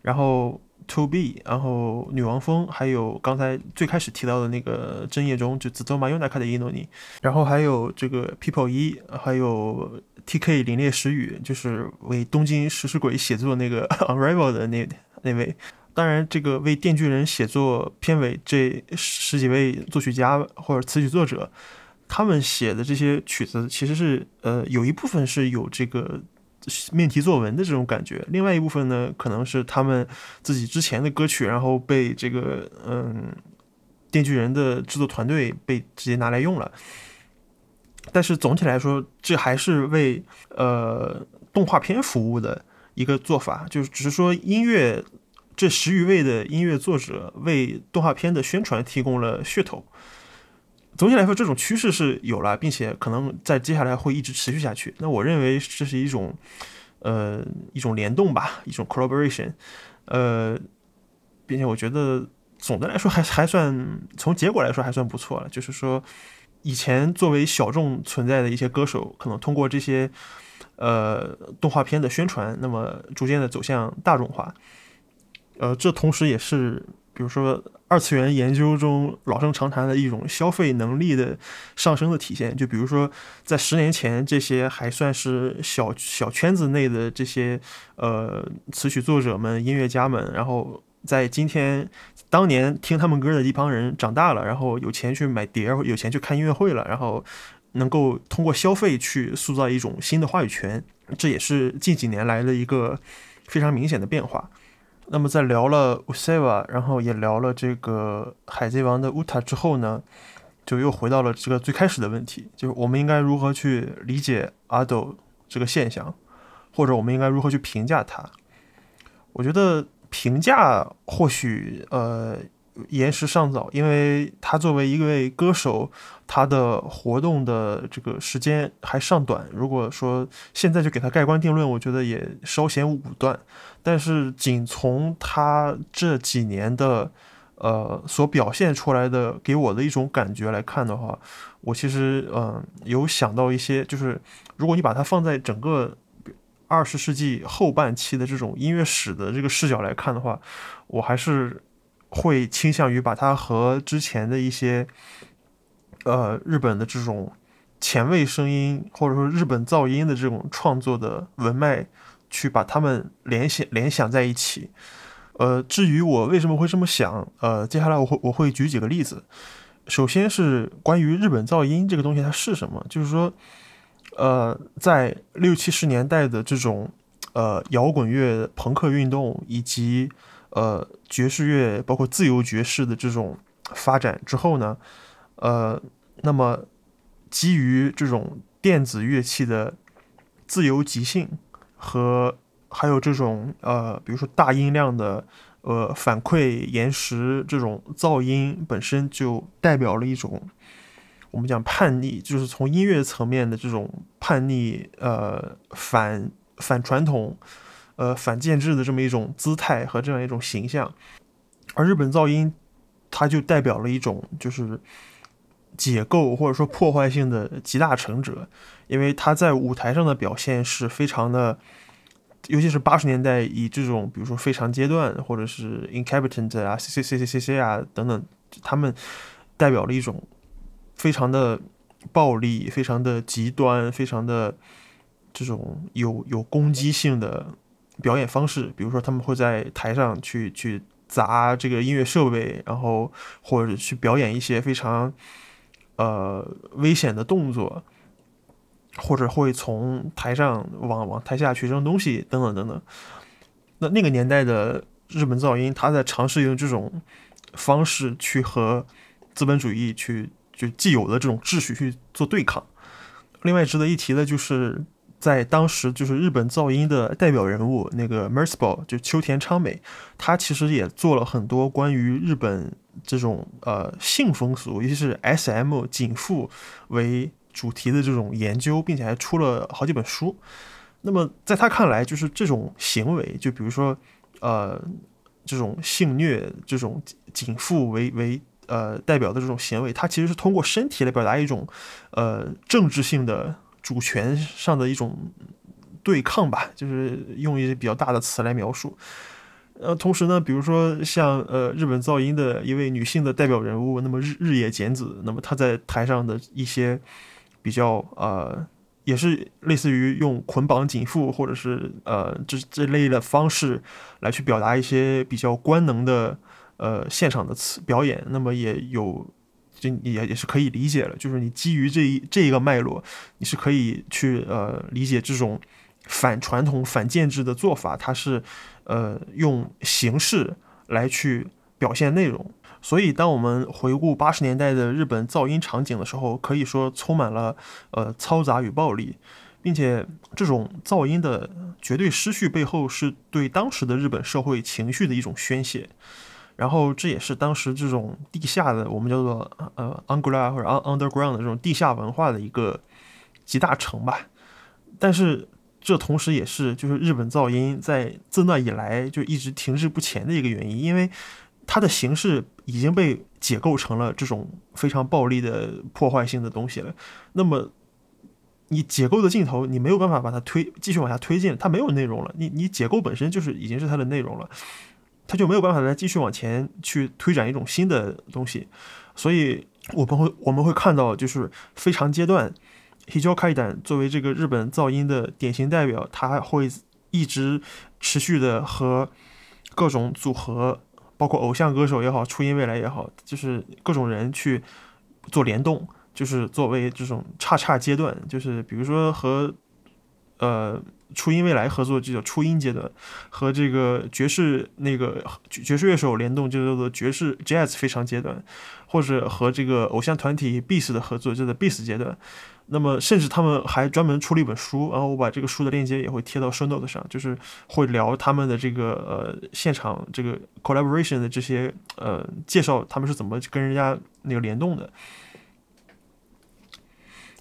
然后 To B，然后女王蜂，还有刚才最开始提到的那个真叶中就紫头马优奈卡的伊诺尼，然后还有这个 People 一，还有 TK 凛冽时雨，就是为东京食尸鬼写作那个 Unravel 的那那位。当然，这个为电锯人写作片尾这十几位作曲家或者词曲作者。他们写的这些曲子，其实是呃有一部分是有这个命题作文的这种感觉，另外一部分呢，可能是他们自己之前的歌曲，然后被这个嗯电锯人的制作团队被直接拿来用了。但是总体来说，这还是为呃动画片服务的一个做法，就是只是说音乐这十余位的音乐作者为动画片的宣传提供了噱头。总体来说，这种趋势是有了，并且可能在接下来会一直持续下去。那我认为这是一种，呃，一种联动吧，一种 collaboration，呃，并且我觉得总的来说还还算从结果来说还算不错了。就是说，以前作为小众存在的一些歌手，可能通过这些呃动画片的宣传，那么逐渐的走向大众化。呃，这同时也是。比如说，二次元研究中老生常谈的一种消费能力的上升的体现，就比如说，在十年前，这些还算是小小圈子内的这些呃词曲作者们、音乐家们，然后在今天，当年听他们歌的一帮人长大了，然后有钱去买碟，有钱去看音乐会了，然后能够通过消费去塑造一种新的话语权，这也是近几年来的一个非常明显的变化。那么在聊了 Useva，然后也聊了这个海贼王的乌塔之后呢，就又回到了这个最开始的问题，就是我们应该如何去理解阿斗这个现象，或者我们应该如何去评价他？我觉得评价或许呃。言时尚早，因为他作为一位歌手，他的活动的这个时间还尚短。如果说现在就给他盖棺定论，我觉得也稍显武断。但是仅从他这几年的呃所表现出来的给我的一种感觉来看的话，我其实嗯有想到一些，就是如果你把它放在整个二十世纪后半期的这种音乐史的这个视角来看的话，我还是。会倾向于把它和之前的一些，呃，日本的这种前卫声音或者说日本噪音的这种创作的文脉，去把它们联想联想在一起。呃，至于我为什么会这么想，呃，接下来我会我会举几个例子。首先是关于日本噪音这个东西它是什么，就是说，呃，在六七十年代的这种呃摇滚乐、朋克运动以及呃爵士乐，包括自由爵士的这种发展之后呢，呃，那么基于这种电子乐器的自由即兴和还有这种呃，比如说大音量的呃反馈延时这种噪音本身就代表了一种。我们讲叛逆，就是从音乐层面的这种叛逆，呃，反反传统，呃，反建制的这么一种姿态和这样一种形象。而日本噪音，它就代表了一种就是解构或者说破坏性的集大成者，因为他在舞台上的表现是非常的，尤其是八十年代以这种比如说非常阶段或者是 incapitant 啊，C C C C C 啊等等，他们代表了一种。非常的暴力，非常的极端，非常的这种有有攻击性的表演方式。比如说，他们会在台上去去砸这个音乐设备，然后或者去表演一些非常呃危险的动作，或者会从台上往往台下去扔东西，等等等等。那那个年代的日本噪音，他在尝试用这种方式去和资本主义去。就既有的这种秩序去做对抗。另外值得一提的就是，在当时就是日本噪音的代表人物那个 Merciful，就秋田昌美，他其实也做了很多关于日本这种呃性风俗，尤其是 S.M. 紧妇为主题的这种研究，并且还出了好几本书。那么在他看来，就是这种行为，就比如说呃这种性虐、这种紧缚为为。呃，代表的这种行为，它其实是通过身体来表达一种，呃，政治性的主权上的一种对抗吧，就是用一些比较大的词来描述。呃，同时呢，比如说像呃日本噪音的一位女性的代表人物，那么日日野简子，那么她在台上的一些比较呃，也是类似于用捆绑紧缚或者是呃这这类的方式来去表达一些比较官能的。呃，现场的词表演，那么也有，就也也是可以理解了。就是你基于这一这一个脉络，你是可以去呃理解这种反传统、反建制的做法，它是呃用形式来去表现内容。所以，当我们回顾八十年代的日本噪音场景的时候，可以说充满了呃嘈杂与暴力，并且这种噪音的绝对失序背后，是对当时的日本社会情绪的一种宣泄。然后这也是当时这种地下的，我们叫做呃 u n g u l a 或者 underground 的这种地下文化的一个集大成吧。但是这同时也是就是日本噪音在自那以来就一直停滞不前的一个原因，因为它的形式已经被解构成了这种非常暴力的破坏性的东西了。那么你解构的尽头，你没有办法把它推继续往下推进，它没有内容了。你你解构本身就是已经是它的内容了。他就没有办法再继续往前去推展一种新的东西，所以我们会我们会看到，就是非常阶段，Hijo Kaidan 作为这个日本噪音的典型代表，他会一直持续的和各种组合，包括偶像歌手也好，初音未来也好，就是各种人去做联动，就是作为这种叉叉阶段，就是比如说和呃。初音未来合作就叫初音阶段，和这个爵士那个爵士乐手联动就叫做爵士 Jazz 非常阶段，或者和这个偶像团体 Beast 的合作就在 Beast 阶段。那么甚至他们还专门出了一本书，然后我把这个书的链接也会贴到 Show Note 上，就是会聊他们的这个呃现场这个 collaboration 的这些呃介绍，他们是怎么跟人家那个联动的。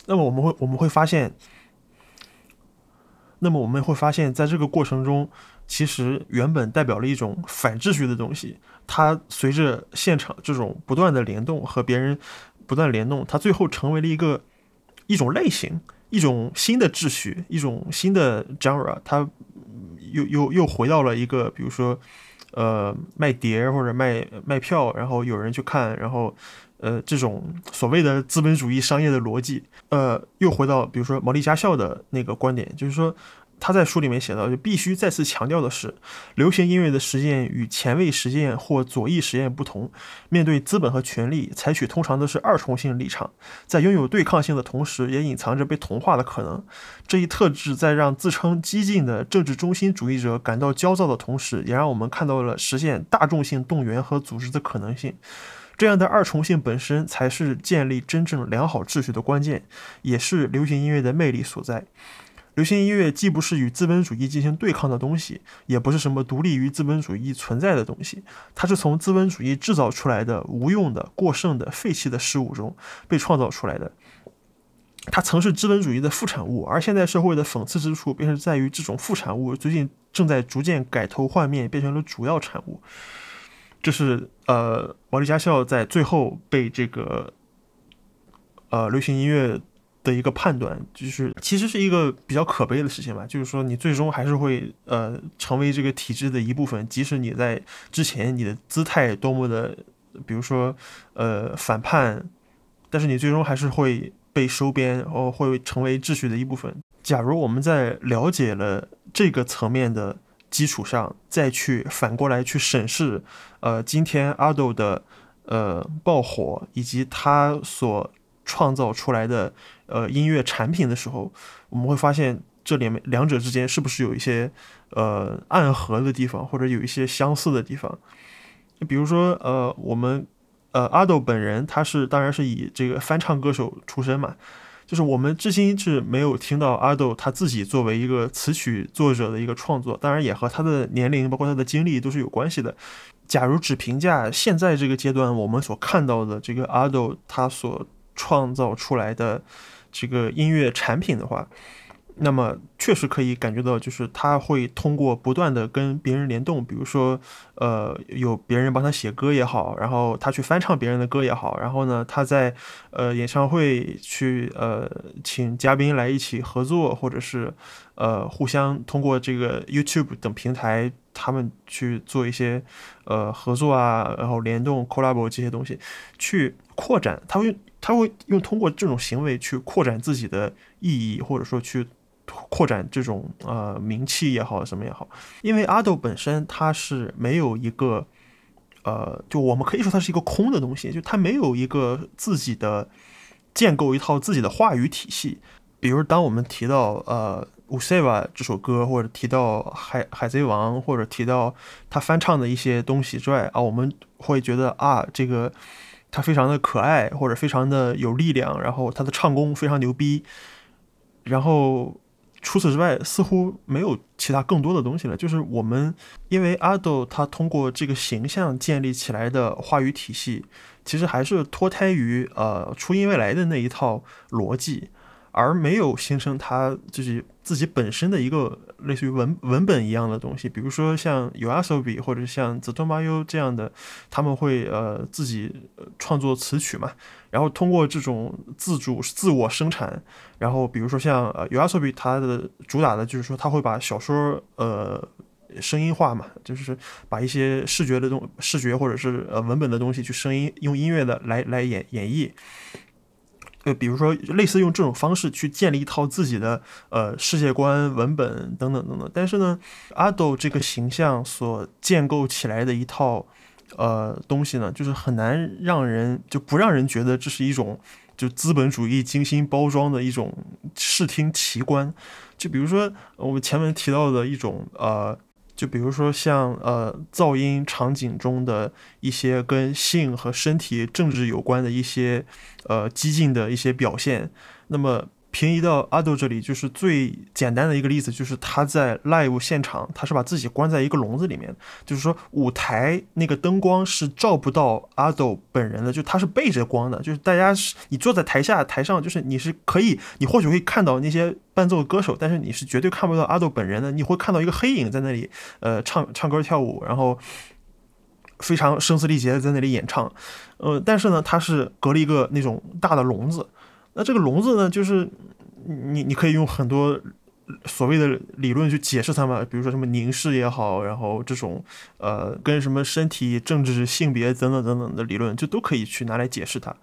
那么我们会我们会发现。那么我们会发现，在这个过程中，其实原本代表了一种反秩序的东西，它随着现场这种不断的联动和别人不断联动，它最后成为了一个一种类型，一种新的秩序，一种新的 genre，它又又又回到了一个，比如说，呃，卖碟或者卖卖票，然后有人去看，然后。呃，这种所谓的资本主义商业的逻辑，呃，又回到比如说毛利家校的那个观点，就是说，他在书里面写到，就必须再次强调的是，流行音乐的实践与前卫实践或左翼实验不同。面对资本和权力，采取通常都是二重性立场，在拥有对抗性的同时，也隐藏着被同化的可能。这一特质在让自称激进的政治中心主义者感到焦躁的同时，也让我们看到了实现大众性动员和组织的可能性。这样的二重性本身才是建立真正良好秩序的关键，也是流行音乐的魅力所在。流行音乐既不是与资本主义进行对抗的东西，也不是什么独立于资本主义存在的东西。它是从资本主义制造出来的无用的、过剩的、废弃的事物中被创造出来的。它曾是资本主义的副产物，而现在社会的讽刺之处便是在于这种副产物最近正在逐渐改头换面，变成了主要产物。这是呃，毛利加校在最后被这个呃流行音乐。的一个判断，就是其实是一个比较可悲的事情吧。就是说，你最终还是会呃成为这个体制的一部分，即使你在之前你的姿态多么的，比如说呃反叛，但是你最终还是会被收编，然后会成为秩序的一部分。假如我们在了解了这个层面的基础上，再去反过来去审视呃今天阿斗的呃爆火以及他所创造出来的。呃，音乐产品的时候，我们会发现这里面两者之间是不是有一些呃暗合的地方，或者有一些相似的地方？比如说，呃，我们呃阿斗本人他是当然是以这个翻唱歌手出身嘛，就是我们至今是没有听到阿斗他自己作为一个词曲作者的一个创作，当然也和他的年龄包括他的经历都是有关系的。假如只评价现在这个阶段我们所看到的这个阿斗他所创造出来的。这个音乐产品的话，那么确实可以感觉到，就是他会通过不断的跟别人联动，比如说，呃，有别人帮他写歌也好，然后他去翻唱别人的歌也好，然后呢，他在呃演唱会去呃请嘉宾来一起合作，或者是呃互相通过这个 YouTube 等平台，他们去做一些呃合作啊，然后联动 collab 这些东西，去扩展，他会。他会用通过这种行为去扩展自己的意义，或者说去扩展这种呃名气也好，什么也好。因为阿斗本身他是没有一个呃，就我们可以说它是一个空的东西，就他没有一个自己的建构一套自己的话语体系。比如当我们提到呃《五 s e v a 这首歌，或者提到海海贼王，或者提到他翻唱的一些东西之外啊，我们会觉得啊这个。他非常的可爱，或者非常的有力量，然后他的唱功非常牛逼，然后除此之外似乎没有其他更多的东西了。就是我们因为阿斗他通过这个形象建立起来的话语体系，其实还是脱胎于呃初音未来的那一套逻辑。而没有形成他就是自己本身的一个类似于文文本一样的东西，比如说像 Uasobi 或者像 Ztomayo 这样的，他们会呃自己创作词曲嘛，然后通过这种自主自我生产，然后比如说像呃 Uasobi 它的主打的就是说他会把小说呃声音化嘛，就是把一些视觉的东视觉或者是呃文本的东西去声音用音乐的来来演演绎。呃，比如说，类似用这种方式去建立一套自己的呃世界观、文本等等等等。但是呢，阿斗这个形象所建构起来的一套呃东西呢，就是很难让人就不让人觉得这是一种就资本主义精心包装的一种视听奇观。就比如说我们前面提到的一种呃。就比如说像呃噪音场景中的一些跟性和身体政治有关的一些呃激进的一些表现，那么。平移到阿豆这里，就是最简单的一个例子，就是他在 live 现场，他是把自己关在一个笼子里面，就是说舞台那个灯光是照不到阿豆本人的，就他是背着光的，就是大家是你坐在台下台上，就是你是可以，你或许会看到那些伴奏歌手，但是你是绝对看不到阿豆本人的，你会看到一个黑影在那里，呃，唱唱歌跳舞，然后非常声嘶力竭的在那里演唱，呃，但是呢，他是隔了一个那种大的笼子。那这个笼子呢，就是你你可以用很多所谓的理论去解释它嘛，比如说什么凝视也好，然后这种呃跟什么身体、政治、性别等等等等的理论，就都可以去拿来解释它。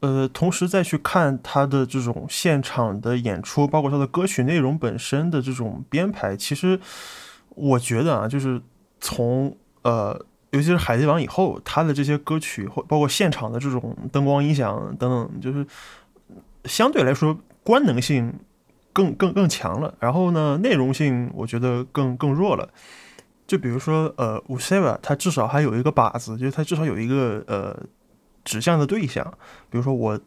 呃，同时再去看他的这种现场的演出，包括他的歌曲内容本身的这种编排，其实我觉得啊，就是从呃，尤其是《海贼王》以后，他的这些歌曲或包括现场的这种灯光音响等等，就是相对来说官能性更更更强了。然后呢，内容性我觉得更更弱了。就比如说呃，五 s e v a 它至少还有一个靶子，就是它至少有一个呃。指向的对象，比如说我，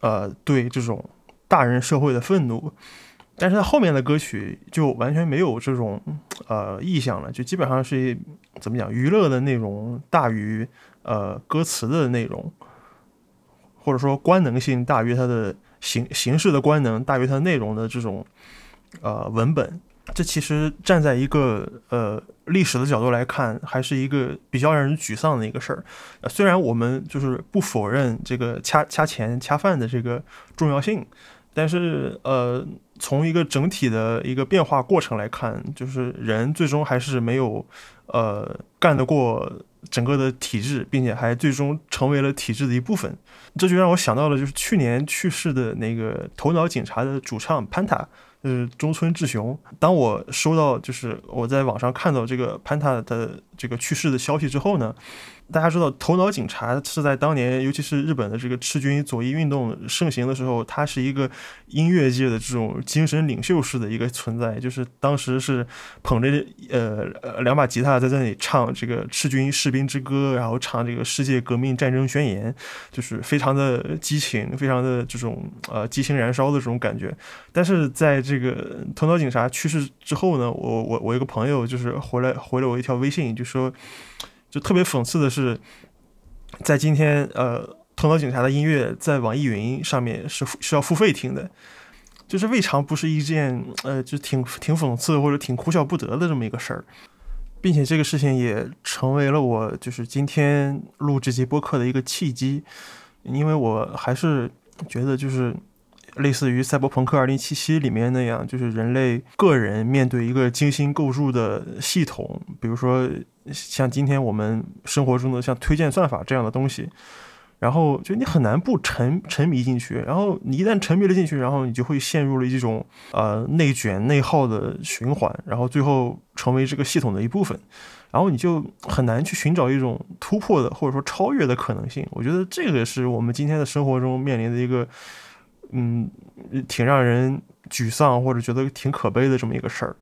呃，对这种大人社会的愤怒，但是他后面的歌曲就完全没有这种呃意向了，就基本上是怎么讲，娱乐的内容大于呃歌词的内容，或者说官能性大于它的形形式的官能大于它内容的这种呃文本。这其实站在一个呃历史的角度来看，还是一个比较让人沮丧的一个事儿。呃，虽然我们就是不否认这个掐掐钱掐饭的这个重要性，但是呃，从一个整体的一个变化过程来看，就是人最终还是没有呃干得过整个的体制，并且还最终成为了体制的一部分。这就让我想到了，就是去年去世的那个头脑警察的主唱潘塔。就是中村志雄。当我收到，就是我在网上看到这个潘塔的这个去世的消息之后呢？大家知道，头脑警察是在当年，尤其是日本的这个赤军左翼运动盛行的时候，它是一个音乐界的这种精神领袖式的一个存在。就是当时是捧着呃两把吉他在那里唱这个赤军士兵之歌，然后唱这个世界革命战争宣言，就是非常的激情，非常的这种呃激情燃烧的这种感觉。但是在这个头脑警察去世之后呢，我我我一个朋友就是回来回了我一条微信，就说。就特别讽刺的是，在今天，呃，头脑警察的音乐在网易云上面是是要付费听的，就是未尝不是一件，呃，就挺挺讽刺或者挺哭笑不得的这么一个事儿，并且这个事情也成为了我就是今天录这期播客的一个契机，因为我还是觉得就是。类似于《赛博朋克2077》里面那样，就是人类个人面对一个精心构筑的系统，比如说像今天我们生活中的像推荐算法这样的东西，然后就你很难不沉沉迷进去，然后你一旦沉迷了进去，然后你就会陷入了一种呃内卷内耗的循环，然后最后成为这个系统的一部分，然后你就很难去寻找一种突破的或者说超越的可能性。我觉得这个是我们今天的生活中面临的一个。嗯，挺让人沮丧或者觉得挺可悲的这么一个事儿。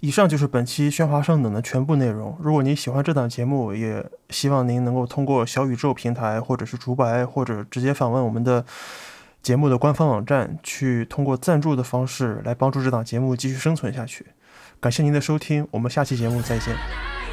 以上就是本期喧哗上等的全部内容。如果您喜欢这档节目，也希望您能够通过小宇宙平台，或者是竹白，或者直接访问我们的节目的官方网站，去通过赞助的方式来帮助这档节目继续生存下去。感谢您的收听，我们下期节目再见。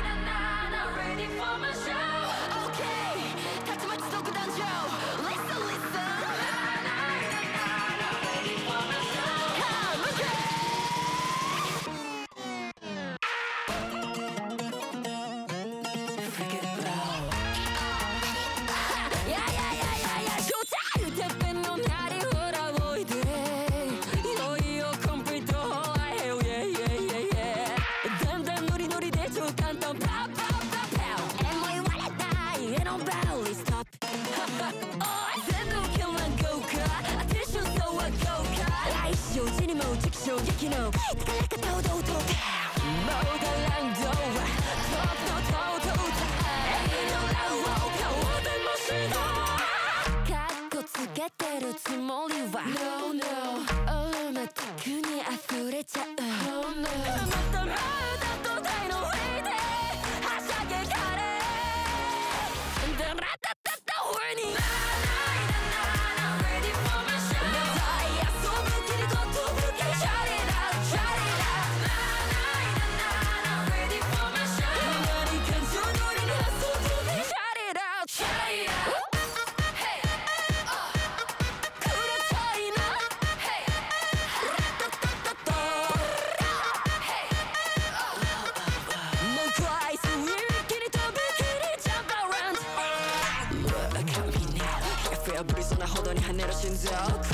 questions out.